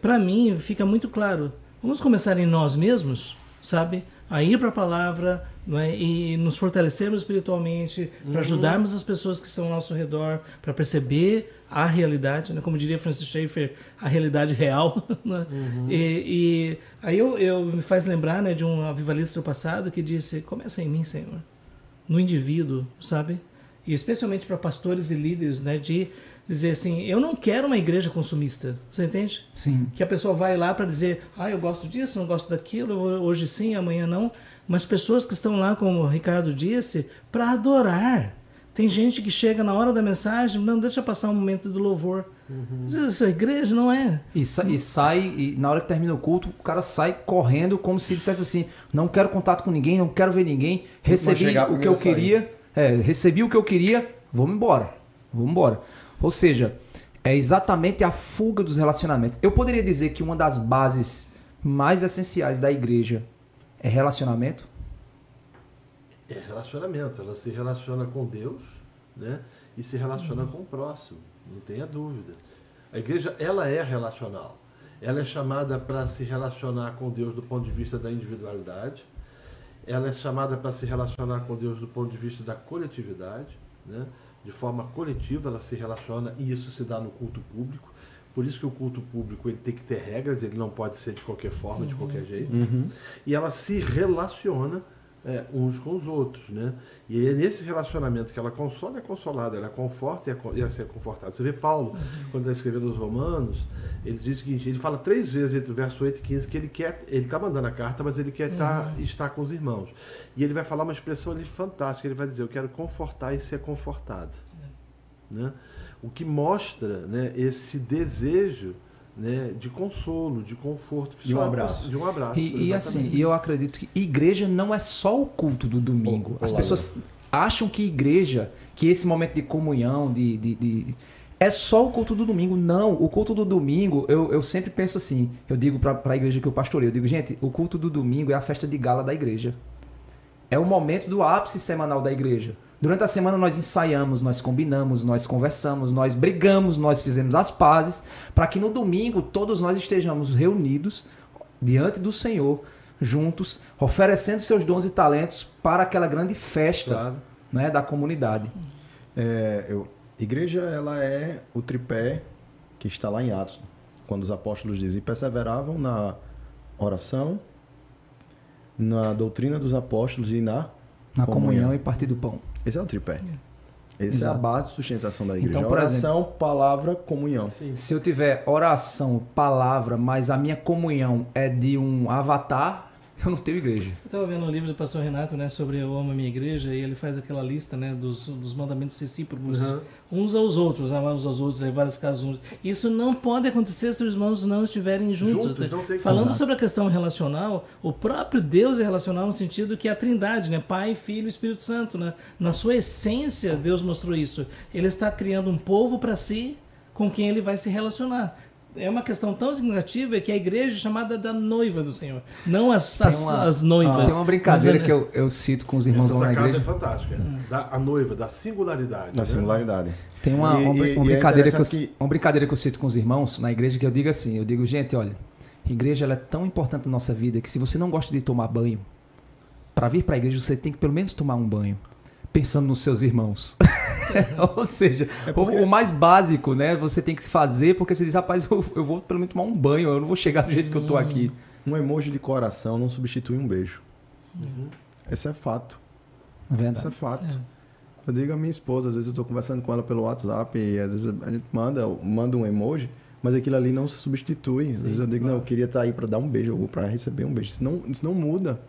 para mim, fica muito claro: vamos começar em nós mesmos, sabe? A ir para a palavra não é? e nos fortalecermos espiritualmente, para ajudarmos as pessoas que estão ao nosso redor, para perceber a realidade, né? como diria Francis Schaeffer, a realidade real. [laughs] Né? E, e aí eu, eu me faz lembrar né, de um avivalista do passado que disse: Começa em mim, Senhor, no indivíduo, sabe? E especialmente para pastores e líderes, né, de dizer assim: Eu não quero uma igreja consumista, você entende? Sim. Que a pessoa vai lá para dizer: Ah, eu gosto disso, não gosto daquilo, hoje sim, amanhã não. Mas pessoas que estão lá, como o Ricardo disse, para adorar. Tem gente que chega na hora da mensagem, não deixa passar um momento do louvor. Uhum. Isso é igreja, não é? E, sa- e sai, e na hora que termina o culto, o cara sai correndo como se dissesse assim: não quero contato com ninguém, não quero ver ninguém, recebi o que eu queria, é, recebi o que eu queria, vamos embora. Vamos embora. Ou seja, é exatamente a fuga dos relacionamentos. Eu poderia dizer que uma das bases mais essenciais da igreja é relacionamento. É relacionamento. Ela se relaciona com Deus, né? E se relaciona Uhum. com o próximo. Não tenha dúvida. A igreja, ela é relacional. Ela é chamada para se relacionar com Deus do ponto de vista da individualidade. Ela é chamada para se relacionar com Deus do ponto de vista da coletividade, né? De forma coletiva ela se relaciona e isso se dá no culto público. Por isso que o culto público ele tem que ter regras, ele não pode ser de qualquer forma, de qualquer jeito. E ela se relaciona é, uns com os outros, né? E é nesse relacionamento que ela consola e é consolada, ela conforta e é, co- e é ser confortada. Você vê Paulo, quando está escrevendo os Romanos, ele diz o seguinte, ele fala três vezes entre o verso 8 e 15 que ele quer, ele está mandando a carta, mas ele quer tá, estar com os irmãos. E ele vai falar uma expressão ali fantástica, ele vai dizer, eu quero confortar e ser confortado. Né? O que mostra né, esse desejo né, de consolo, de conforto. que De um abraço. De um abraço. E, e assim, e eu acredito que igreja não é só o culto do domingo. As pessoas acham que igreja, que esse momento de comunhão, de, de, de- é só o culto do domingo. Não, o culto do domingo, eu, eu sempre penso assim, eu digo para a igreja que eu pastorei, eu digo, gente, o culto do domingo é a festa de gala da igreja. É o momento do ápice semanal da igreja. Durante a semana nós ensaiamos, nós combinamos, nós conversamos, nós brigamos, nós fizemos as pazes, para que no domingo todos nós estejamos reunidos diante do Senhor, juntos, oferecendo seus dons e talentos para aquela grande festa Claro. né, da comunidade. É, eu, igreja, ela é o tripé que está lá em Atos, quando os apóstolos dizem, perseveravam na oração, na doutrina dos apóstolos e na, Na comunhão, e partir do pão. Esse é o tripé. Essa é a Exato. base de sustentação da igreja. Então, oração, palavra, comunhão. Sim. Se eu tiver oração, palavra, mas a minha comunhão é de um avatar, eu não tenho igreja. Eu estava vendo um livro do pastor Renato, né, sobre eu amo a minha igreja, e ele faz aquela lista, né, dos, dos mandamentos recíprocos, Uhum. uns aos outros, amar uns aos outros, levar as casas uns. Isso não pode acontecer se os irmãos não estiverem juntos. Juntos, né? não tem Falando sobre a questão relacional, o próprio Deus é relacional no sentido que é a Trindade, né, Pai, Filho e Espírito Santo, né? Na sua essência, Deus mostrou isso. Ele está criando um povo para si, com quem ele vai se relacionar. É uma questão tão significativa que a igreja é chamada da noiva do Senhor, não as, as, uma- as noivas. Tem uma brincadeira Mas é- que eu, eu cito com os irmãos Essa lá na sacada é igreja. fantástica. Da, a noiva, da singularidade. Na né? singularidade. Tem uma, E- uma, e- uma é brincadeira que eu, que- uma brincadeira que eu cito com os irmãos na igreja que eu digo assim, eu digo, gente, olha, igreja ela é tão importante na nossa vida que se você não gosta de tomar banho, para vir para a igreja você tem que pelo menos tomar um banho, pensando nos seus irmãos. [laughs] [laughs] Ou seja, É porque- o, o mais básico, né, você tem que fazer porque você diz, rapaz, eu, eu vou pelo menos tomar um banho, eu não vou chegar do jeito que eu tô aqui. Um emoji de coração não substitui um beijo. Uhum. Esse é fato. É Isso verdade. é fato. Eu digo à minha esposa, às vezes eu estou conversando com ela pelo WhatsApp e às vezes a gente manda, manda um emoji, mas aquilo ali não se substitui. Às vezes eu digo, não, eu queria estar aí para dar um beijo ou para receber um beijo. Isso não, isso não muda.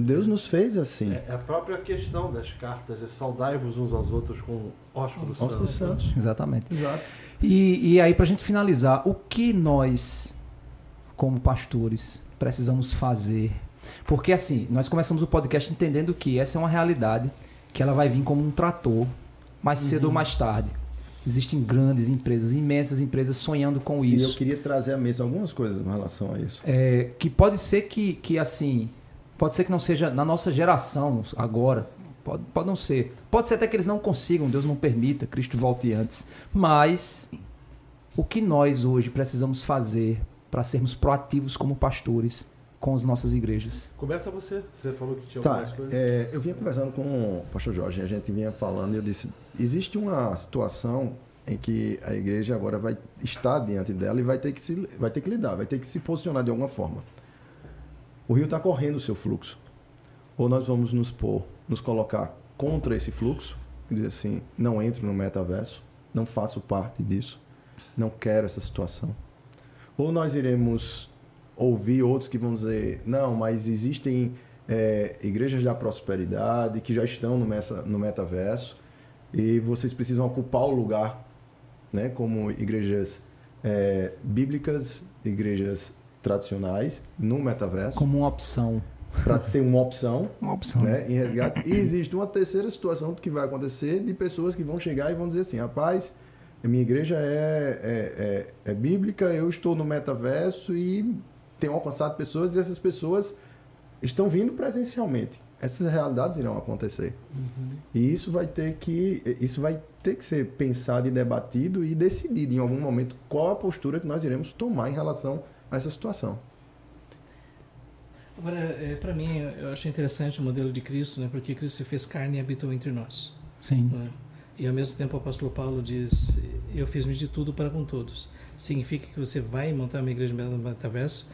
Deus nos fez assim. É a própria questão das cartas, é saudai-vos uns aos outros com ósculos Ósculos santos. santos. Exatamente. Exato. E, e aí, pra gente finalizar, o que nós, como pastores, precisamos fazer? Porque assim, nós começamos o podcast entendendo que essa é uma realidade que ela vai vir como um trator, mais cedo ou mais tarde. Existem grandes empresas, imensas empresas sonhando com E eu isso. queria trazer à mesa algumas coisas em relação a isso. É, que pode ser que, que, assim, pode ser que não seja na nossa geração agora. Pode, pode não ser. Pode ser até que eles não consigam, Deus não permita, Cristo volte antes. Mas o que nós hoje precisamos fazer para sermos proativos como pastores com as nossas igrejas? Começa você. Você falou que tinha Tá, algumas coisas. é, eu vinha conversando com o pastor Jorge, a gente vinha falando e eu disse, existe uma situação em que a igreja agora vai estar diante dela e vai ter que, se, vai ter que lidar, vai ter que se posicionar de alguma forma. O rio está correndo o seu fluxo. Ou nós vamos nos pôr, nos colocar contra esse fluxo, dizer assim, não entro no metaverso, não faço parte disso, não quero essa situação. Ou nós iremos ouvir outros que vão dizer, não, mas existem é, igrejas da prosperidade que já estão no, mesa, no metaverso e vocês precisam ocupar o lugar, né, como igrejas é, bíblicas, igrejas tradicionais no metaverso, Como uma opção. para ser uma opção [laughs] Uma opção. né, em resgate. E existe uma terceira situação que vai acontecer de pessoas que vão chegar e vão dizer assim, rapaz, a minha igreja é, é, é, é bíblica, eu estou no metaverso e tenho alcançado pessoas e essas pessoas estão vindo presencialmente. Essas realidades irão acontecer. E isso vai ter que isso vai ter que ser pensado e debatido e decidido em algum momento qual a postura que nós iremos tomar em relação a essa situação. Agora, é, para mim, eu acho interessante o modelo de Cristo, né? porque Cristo se fez carne e habitou entre nós. Sim. né? E ao mesmo tempo o apóstolo Paulo diz: Eu fiz-me de tudo para com todos. Significa que você vai montar uma igreja no metaverso?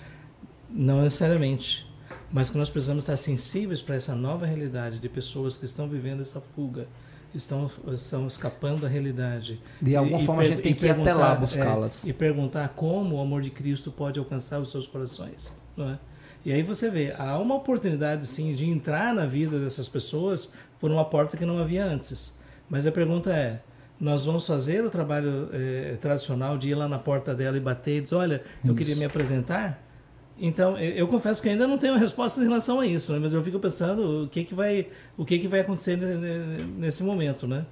Não necessariamente. Mas que nós precisamos estar sensíveis para essa nova realidade de pessoas que estão vivendo essa fuga, estão, estão escapando da realidade. De alguma E- e forma a per- gente tem e que ir até lá buscá-las. é, e perguntar como o amor de Cristo pode alcançar os seus corações. Não é? E aí você vê, há uma oportunidade sim de entrar na vida dessas pessoas por uma porta que não havia antes. Mas a pergunta é: nós vamos fazer o trabalho eh, tradicional de ir lá na porta dela e bater e dizer, olha, eu queria me apresentar? Então, eu, eu confesso que ainda não tenho resposta em relação a isso, né? mas eu fico pensando o que, que, vai, o que, que vai acontecer ne- ne- nesse momento, né?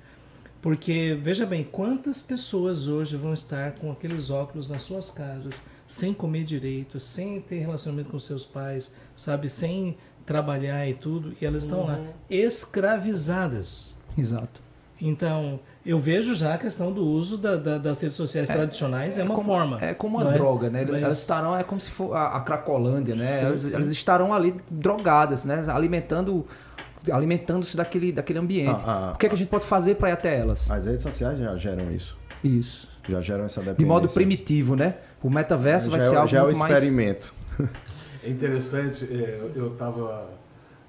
Porque, veja bem, quantas pessoas hoje vão estar com aqueles óculos nas suas casas, sem comer direito, sem ter relacionamento com seus pais, sabe, sem trabalhar e tudo, e elas estão lá escravizadas. Exato. Então, eu vejo já a questão do uso da- da- das redes sociais tradicionais, é, uma como, forma. É como uma é? droga, né? Eles, Mas- Elas estarão, é como se for a, a Cracolândia, né? Elas, elas estarão ali drogadas, né? Alimentando alimentando-se daquele, daquele ambiente. Ah, ah, o que, é que a gente pode fazer para ir até elas? As redes sociais já geram isso. Isso. Já geram essa dependência. De modo primitivo, né? O metaverso vai já, ser é- algo já é o muito mais... experimento. É interessante, é, eu estava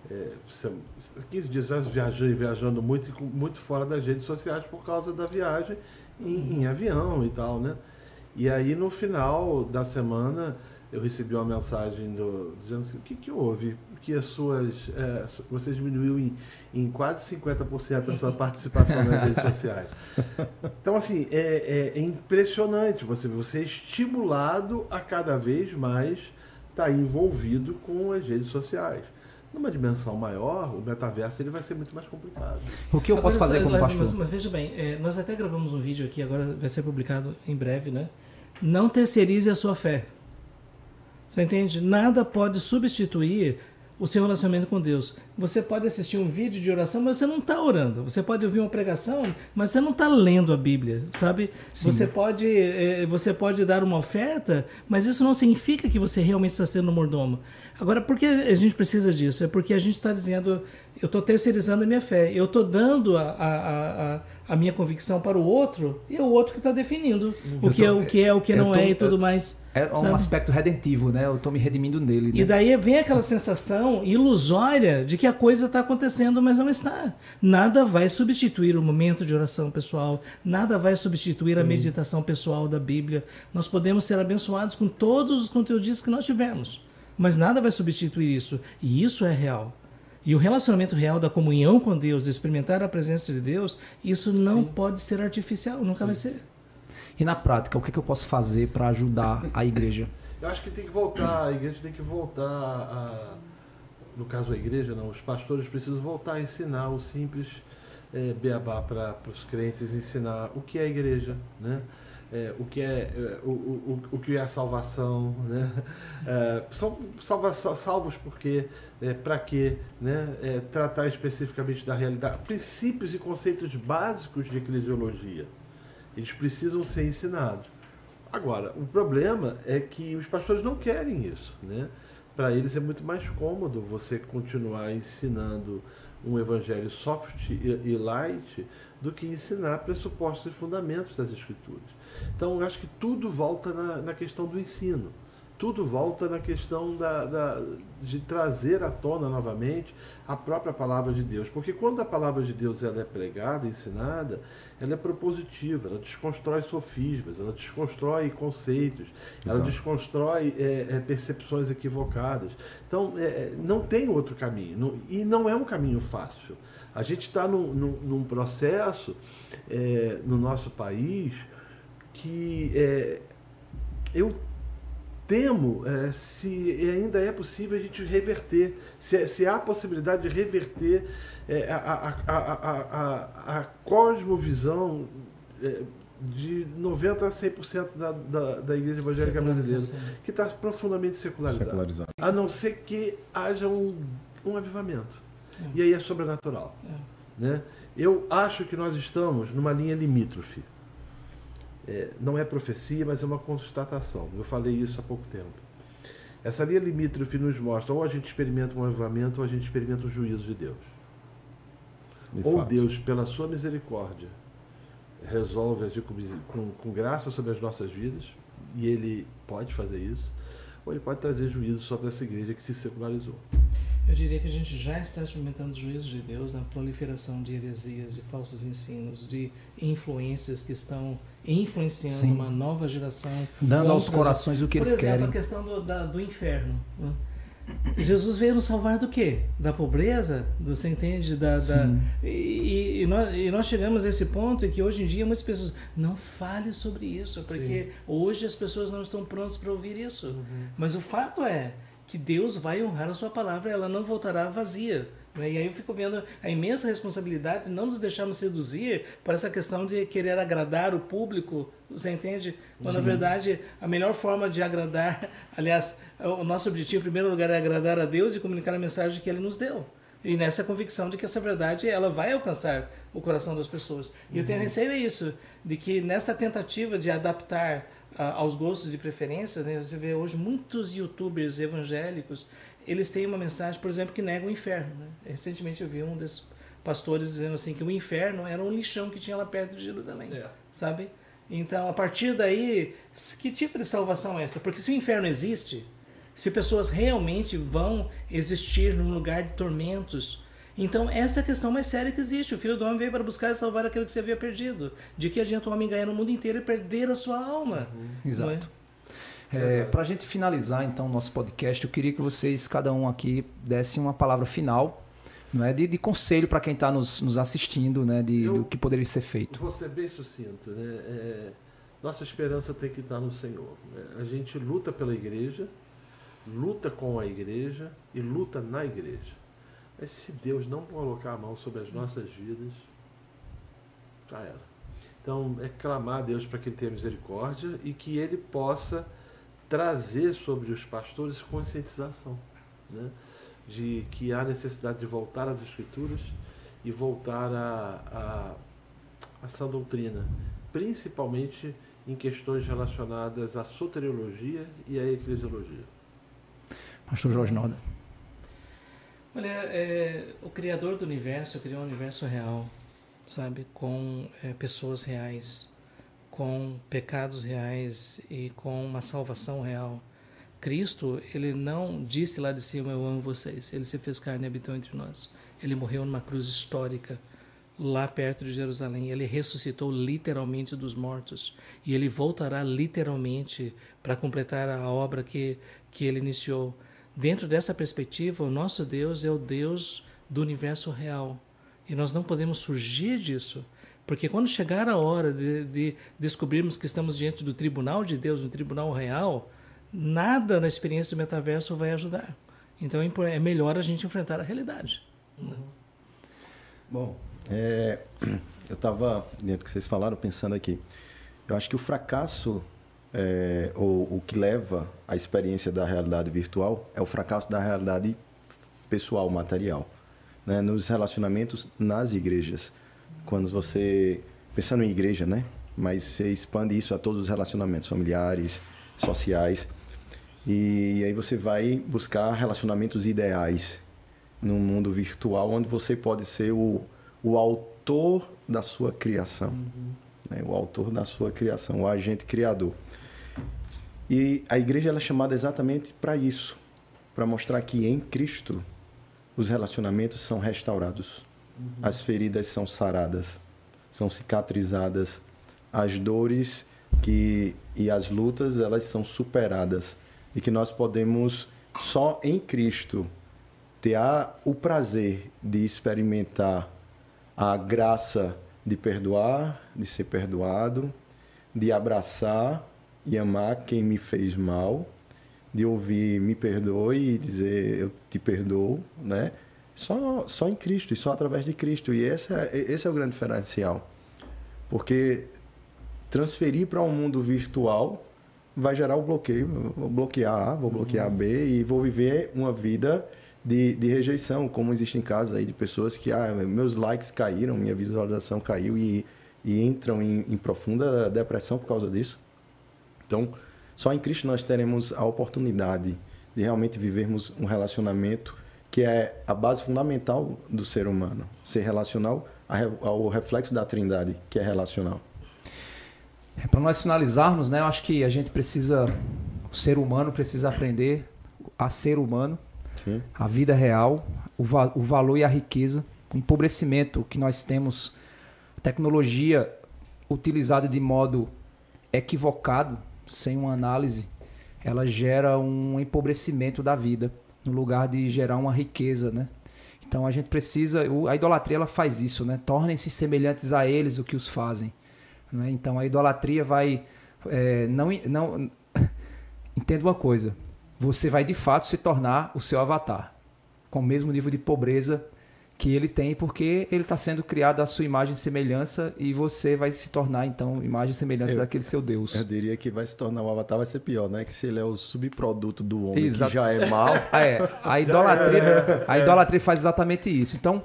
é, sem- 15 dias atrás viajando, viajando muito, muito fora das redes sociais por causa da viagem em, em avião e tal, né? E aí no final da semana eu recebi uma mensagem do, dizendo assim, o que, que houve? Que as suas. é, você diminuiu em, em quase 50% a sua [laughs] participação nas redes sociais. Então, assim, é, é- é impressionante você, você é estimulado a cada vez mais estar envolvido com as redes sociais. Numa dimensão maior, o metaverso ele vai ser muito mais complicado. O que eu posso Agora, fazer como pastor? mas, mas veja bem, é, nós até gravamos um vídeo aqui, agora vai ser publicado em breve, né? Não terceirize a sua fé. Você entende? Nada pode substituir o seu relacionamento com Deus. Você pode assistir um vídeo de oração, mas você não está orando. Você pode ouvir uma pregação, mas você não está lendo a Bíblia, sabe? Você pode, eh, você pode dar uma oferta, mas isso não significa que você realmente está sendo um mordomo. Agora, por que a gente precisa disso? É porque a gente está dizendo, eu estou terceirizando a minha fé, eu estou dando a, a, a, a minha convicção para o outro e é o outro que está definindo o que, é, o que é, o que não tô- é e tudo eu- mais. É um sabe? aspecto redentivo, né? Eu tô me redimindo nele. E né? daí vem aquela sensação ilusória de que a coisa está acontecendo, mas não está. Nada vai substituir o momento de oração pessoal, nada vai substituir a meditação pessoal da Bíblia. Nós podemos ser abençoados com todos os conteúdos que nós tivermos, mas nada vai substituir isso. E isso é real. E o relacionamento real da comunhão com Deus, de experimentar a presença de Deus, isso não pode ser artificial, nunca vai ser. E na prática, o que, que eu posso fazer para ajudar a igreja? [laughs] Eu acho que tem que voltar, a igreja tem que voltar a. No caso, a igreja, não, os pastores precisam voltar a ensinar o simples é, beabá para os crentes ensinar o que é a igreja, né? É, o que é é, o, o, o que é a salvação, né? É, são salva, salvos porque é, para quê, né? É, tratar especificamente da realidade, princípios e conceitos básicos de eclesiologia, eles precisam ser ensinados. Agora, o problema é que os pastores não querem isso, né? Para eles é muito mais cômodo você continuar ensinando um evangelho soft e light do que ensinar pressupostos e fundamentos das escrituras. Então, eu acho que tudo volta na, na questão do ensino. Tudo volta na questão da, da, de trazer à tona novamente a própria palavra de Deus. Porque quando a palavra de Deus ela é pregada, ensinada, ela é propositiva, ela desconstrói sofismas, ela desconstrói conceitos, Exato. ela desconstrói é, é, percepções equivocadas. Então, é, é, não tem outro caminho. Não, e não é um caminho fácil. A gente está num, num, num, processo é, no nosso país que é, eu temo é, se ainda é possível a gente reverter, se, se há possibilidade de reverter é, a, a, a, a, a cosmovisão é, de 90% a 100% da, da, da igreja evangélica brasileira, que está profundamente secularizada. secularizado. A não ser que haja um, um avivamento. É. E aí é sobrenatural. É. Né? Eu acho que nós estamos numa linha limítrofe é, não é profecia, mas é uma constatação. Eu falei isso há pouco tempo. Essa linha limítrofe nos mostra ou a gente experimenta um avivamento ou a gente experimenta o juízo de Deus. De ou fato. Deus, pela sua misericórdia, resolve agir com, com, com graça sobre as nossas vidas, e Ele pode fazer isso, ou Ele pode trazer juízo sobre essa igreja que se secularizou. Eu diria que a gente já está experimentando o juízo de Deus na proliferação de heresias, de falsos ensinos, de influências que estão influenciando Sim. uma nova geração. Dando aos corações o que eles exemplo, querem. Por exemplo, a questão do, da, do inferno. Né? Jesus veio nos salvar do quê? Da pobreza? Do, você entende? Da, da e, e, nós, e, nós, chegamos a esse ponto em que hoje em dia muitas pessoas não fale sobre isso, porque Sim. hoje as pessoas não estão prontas para ouvir isso. Uhum. Mas o fato é que Deus vai honrar a sua palavra, ela não voltará vazia. Né? E aí eu fico vendo a imensa responsabilidade de não nos deixarmos seduzir por essa questão de querer agradar o público, você entende? Sim. na verdade a melhor forma de agradar, [laughs] aliás, o nosso objetivo em primeiro lugar é agradar a Deus e comunicar a mensagem que Ele nos deu. E nessa convicção de que essa verdade ela vai alcançar o coração das pessoas. E uhum. eu tenho uhum. receio é isso, de que nesta tentativa de adaptar aos gostos e preferências, né, você vê hoje muitos youtubers evangélicos eles têm uma mensagem, por exemplo, que nega o inferno. Né? Recentemente eu vi um desses pastores dizendo assim que o inferno era um lixão que tinha lá perto de Jerusalém, é. sabe? Então, a partir daí, que tipo de salvação é essa? Porque se o inferno existe, se pessoas realmente vão existir num lugar de tormentos, então essa é a questão mais séria que existe. O Filho do Homem veio para buscar e salvar aquele que se havia perdido. De que adianta o homem ganhar no mundo inteiro e perder a sua alma? Uhum. Exato. É, Para a gente finalizar então o nosso podcast, eu queria que vocês, cada um aqui, dessem uma palavra final não é de, de conselho para quem está nos, nos, assistindo, né, de, eu, do que poderia ser feito. Vou ser bem sucinto. Né? É, nossa esperança tem que estar no Senhor. É, a gente luta pela igreja, luta com a igreja e luta na igreja. Mas se Deus não colocar a mão sobre as nossas vidas, já era. Então, é clamar a Deus para que Ele tenha misericórdia e que Ele possa trazer sobre os pastores conscientização, né? de que há necessidade de voltar às escrituras e voltar a, a, a essa doutrina, principalmente em questões relacionadas à soteriologia e à eclesiologia. Pastor Jorge Noda. Olha, é, o Criador do Universo criou um universo real, sabe, com é, pessoas reais, com pecados reais e com uma salvação real. Cristo, ele não disse lá de cima, eu amo vocês. Ele se fez carne e habitou entre nós. Ele morreu numa cruz histórica, lá perto de Jerusalém. Ele ressuscitou literalmente dos mortos. E ele voltará literalmente para completar a obra que, que ele iniciou. Dentro dessa perspectiva, o nosso Deus é o Deus do universo real. E nós não podemos fugir disso. Porque quando chegar a hora de, de descobrirmos que estamos diante do tribunal de Deus, um tribunal real, nada na experiência do metaverso vai ajudar. Então é, é melhor a gente enfrentar a realidade. Uhum. Bom, É, [clears throat] eu estava, dentro do que vocês falaram, pensando aqui. Eu acho que o fracasso, é, ou o que leva à experiência da realidade virtual, é o fracasso da realidade pessoal, material. Né? Nos relacionamentos nas igrejas. Quando você. Pensando em igreja, né? Mas você expande isso a todos os relacionamentos familiares, sociais. E aí você vai buscar relacionamentos ideais num mundo virtual onde você pode ser o, o autor da sua criação. Uhum. Né? O autor da sua criação, o agente criador. E a igreja é chamada exatamente para isso para mostrar que em Cristo os relacionamentos são restaurados, uhum. as feridas são saradas, são cicatrizadas, as dores que, e as lutas elas são superadas e que nós podemos só em Cristo ter a, o prazer de experimentar a graça de perdoar, de ser perdoado, de abraçar e amar quem me fez mal, de ouvir me perdoe e dizer eu te perdoo, né? Só, só em Cristo e só através de Cristo. E esse é, esse é o grande diferencial. Porque transferir para um mundo virtual vai gerar o bloqueio. Vou bloquear A, vou bloquear B e vou viver uma vida de, de rejeição, como existem casos aí de pessoas que, ah, meus likes caíram, minha visualização caiu e, e entram em, em profunda depressão por causa disso. Então, só em Cristo nós teremos a oportunidade de realmente vivermos um relacionamento que é a base fundamental do ser humano, ser relacional ao reflexo da Trindade, que é relacional. É, Para nós finalizarmos, né, eu acho que a gente precisa, o ser humano precisa aprender a ser humano Sim. a vida real, o, va o valor e a riqueza, o empobrecimento que nós temos, tecnologia utilizada de modo equivocado, sem uma análise, ela gera um empobrecimento da vida, no lugar de gerar uma riqueza, né? Então a gente precisa, a idolatria ela faz isso, né? Tornem-se semelhantes a eles o que os fazem. Né? Então a idolatria vai, é, não, não [laughs] entenda uma coisa, você vai de fato se tornar o seu avatar, com o mesmo nível de pobreza que ele tem, porque ele está sendo criado à sua imagem e semelhança e você vai se tornar, então, imagem e semelhança eu, daquele seu Deus. Eu diria que vai se tornar o avatar, vai ser pior, né? Que se ele é o subproduto do homem, Exato. que já é mal. [laughs] é, a idolatria, a idolatria faz exatamente isso. Então,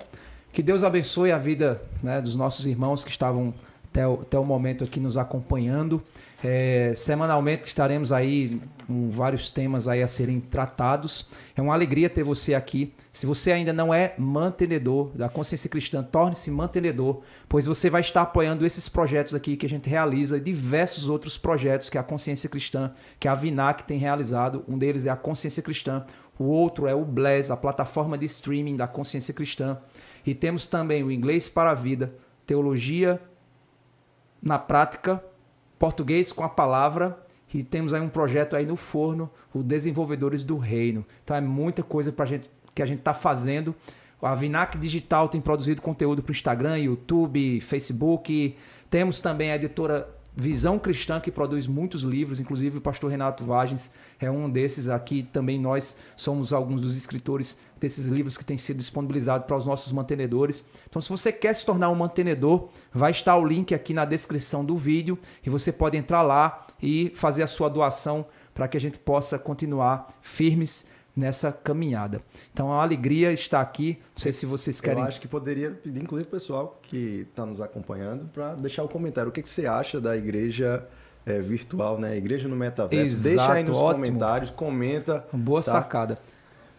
que Deus abençoe a vida né, dos nossos irmãos que estavam até o, até o momento aqui nos acompanhando. É, semanalmente estaremos aí com vários temas aí a serem tratados. É uma alegria ter você aqui. Se você ainda não é mantenedor da consciência cristã, torne-se mantenedor, pois você vai estar apoiando esses projetos aqui que a gente realiza e diversos outros projetos que a consciência cristã, que a Vinac tem realizado. Um deles é a consciência cristã, o outro é o Bless, a plataforma de streaming da consciência cristã. E temos também o Inglês para a Vida, Teologia na Prática português com a palavra e temos aí um projeto aí no forno, o Desenvolvedores do Reino. Então é muita coisa pra gente, que a gente está fazendo. A Vinac Digital tem produzido conteúdo para o Instagram, YouTube, Facebook. Temos também a editora Visão Cristã, que produz muitos livros, inclusive o pastor Renato Vagens é um desses aqui. Também nós somos alguns dos escritores desses livros que têm sido disponibilizados para os nossos mantenedores. Então, se você quer se tornar um mantenedor, vai estar o link aqui na descrição do vídeo e você pode entrar lá e fazer a sua doação para que a gente possa continuar firmes nessa caminhada. Então é uma alegria estar aqui. Não sei se vocês querem. Eu acho que poderia pedir, inclusive, o pessoal que está nos acompanhando, para deixar o um comentário. O que, que você acha da igreja é, virtual, né? Igreja no metaverso? Exato, Deixa aí nos ótimo. comentários, comenta. Boa tá? sacada.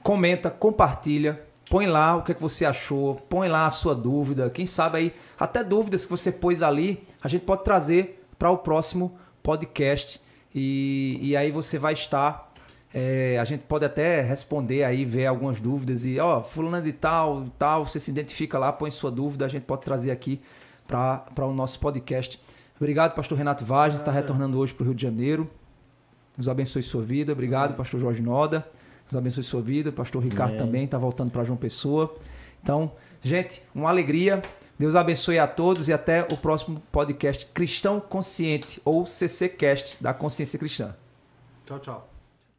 Comenta, compartilha. Põe lá o que, que você achou, põe lá a sua dúvida. Quem sabe aí, até dúvidas que você pôs ali, a gente pode trazer para o próximo podcast. E, e aí você vai estar é, a gente pode até responder aí, ver algumas dúvidas e, ó, fulano de tal, tal, você se identifica lá, põe sua dúvida, a gente pode trazer aqui para o nosso podcast. Obrigado, pastor Renato Vaz, está retornando hoje para o Rio de Janeiro. Nos abençoe sua vida. Obrigado, pastor Jorge Noda. Nos abençoe sua vida. Pastor Ricardo Amém. também está voltando para João Pessoa. Então, gente, uma alegria. Deus abençoe a todos e até o próximo podcast Cristão Consciente ou CCcast da Consciência Cristã. Tchau, tchau.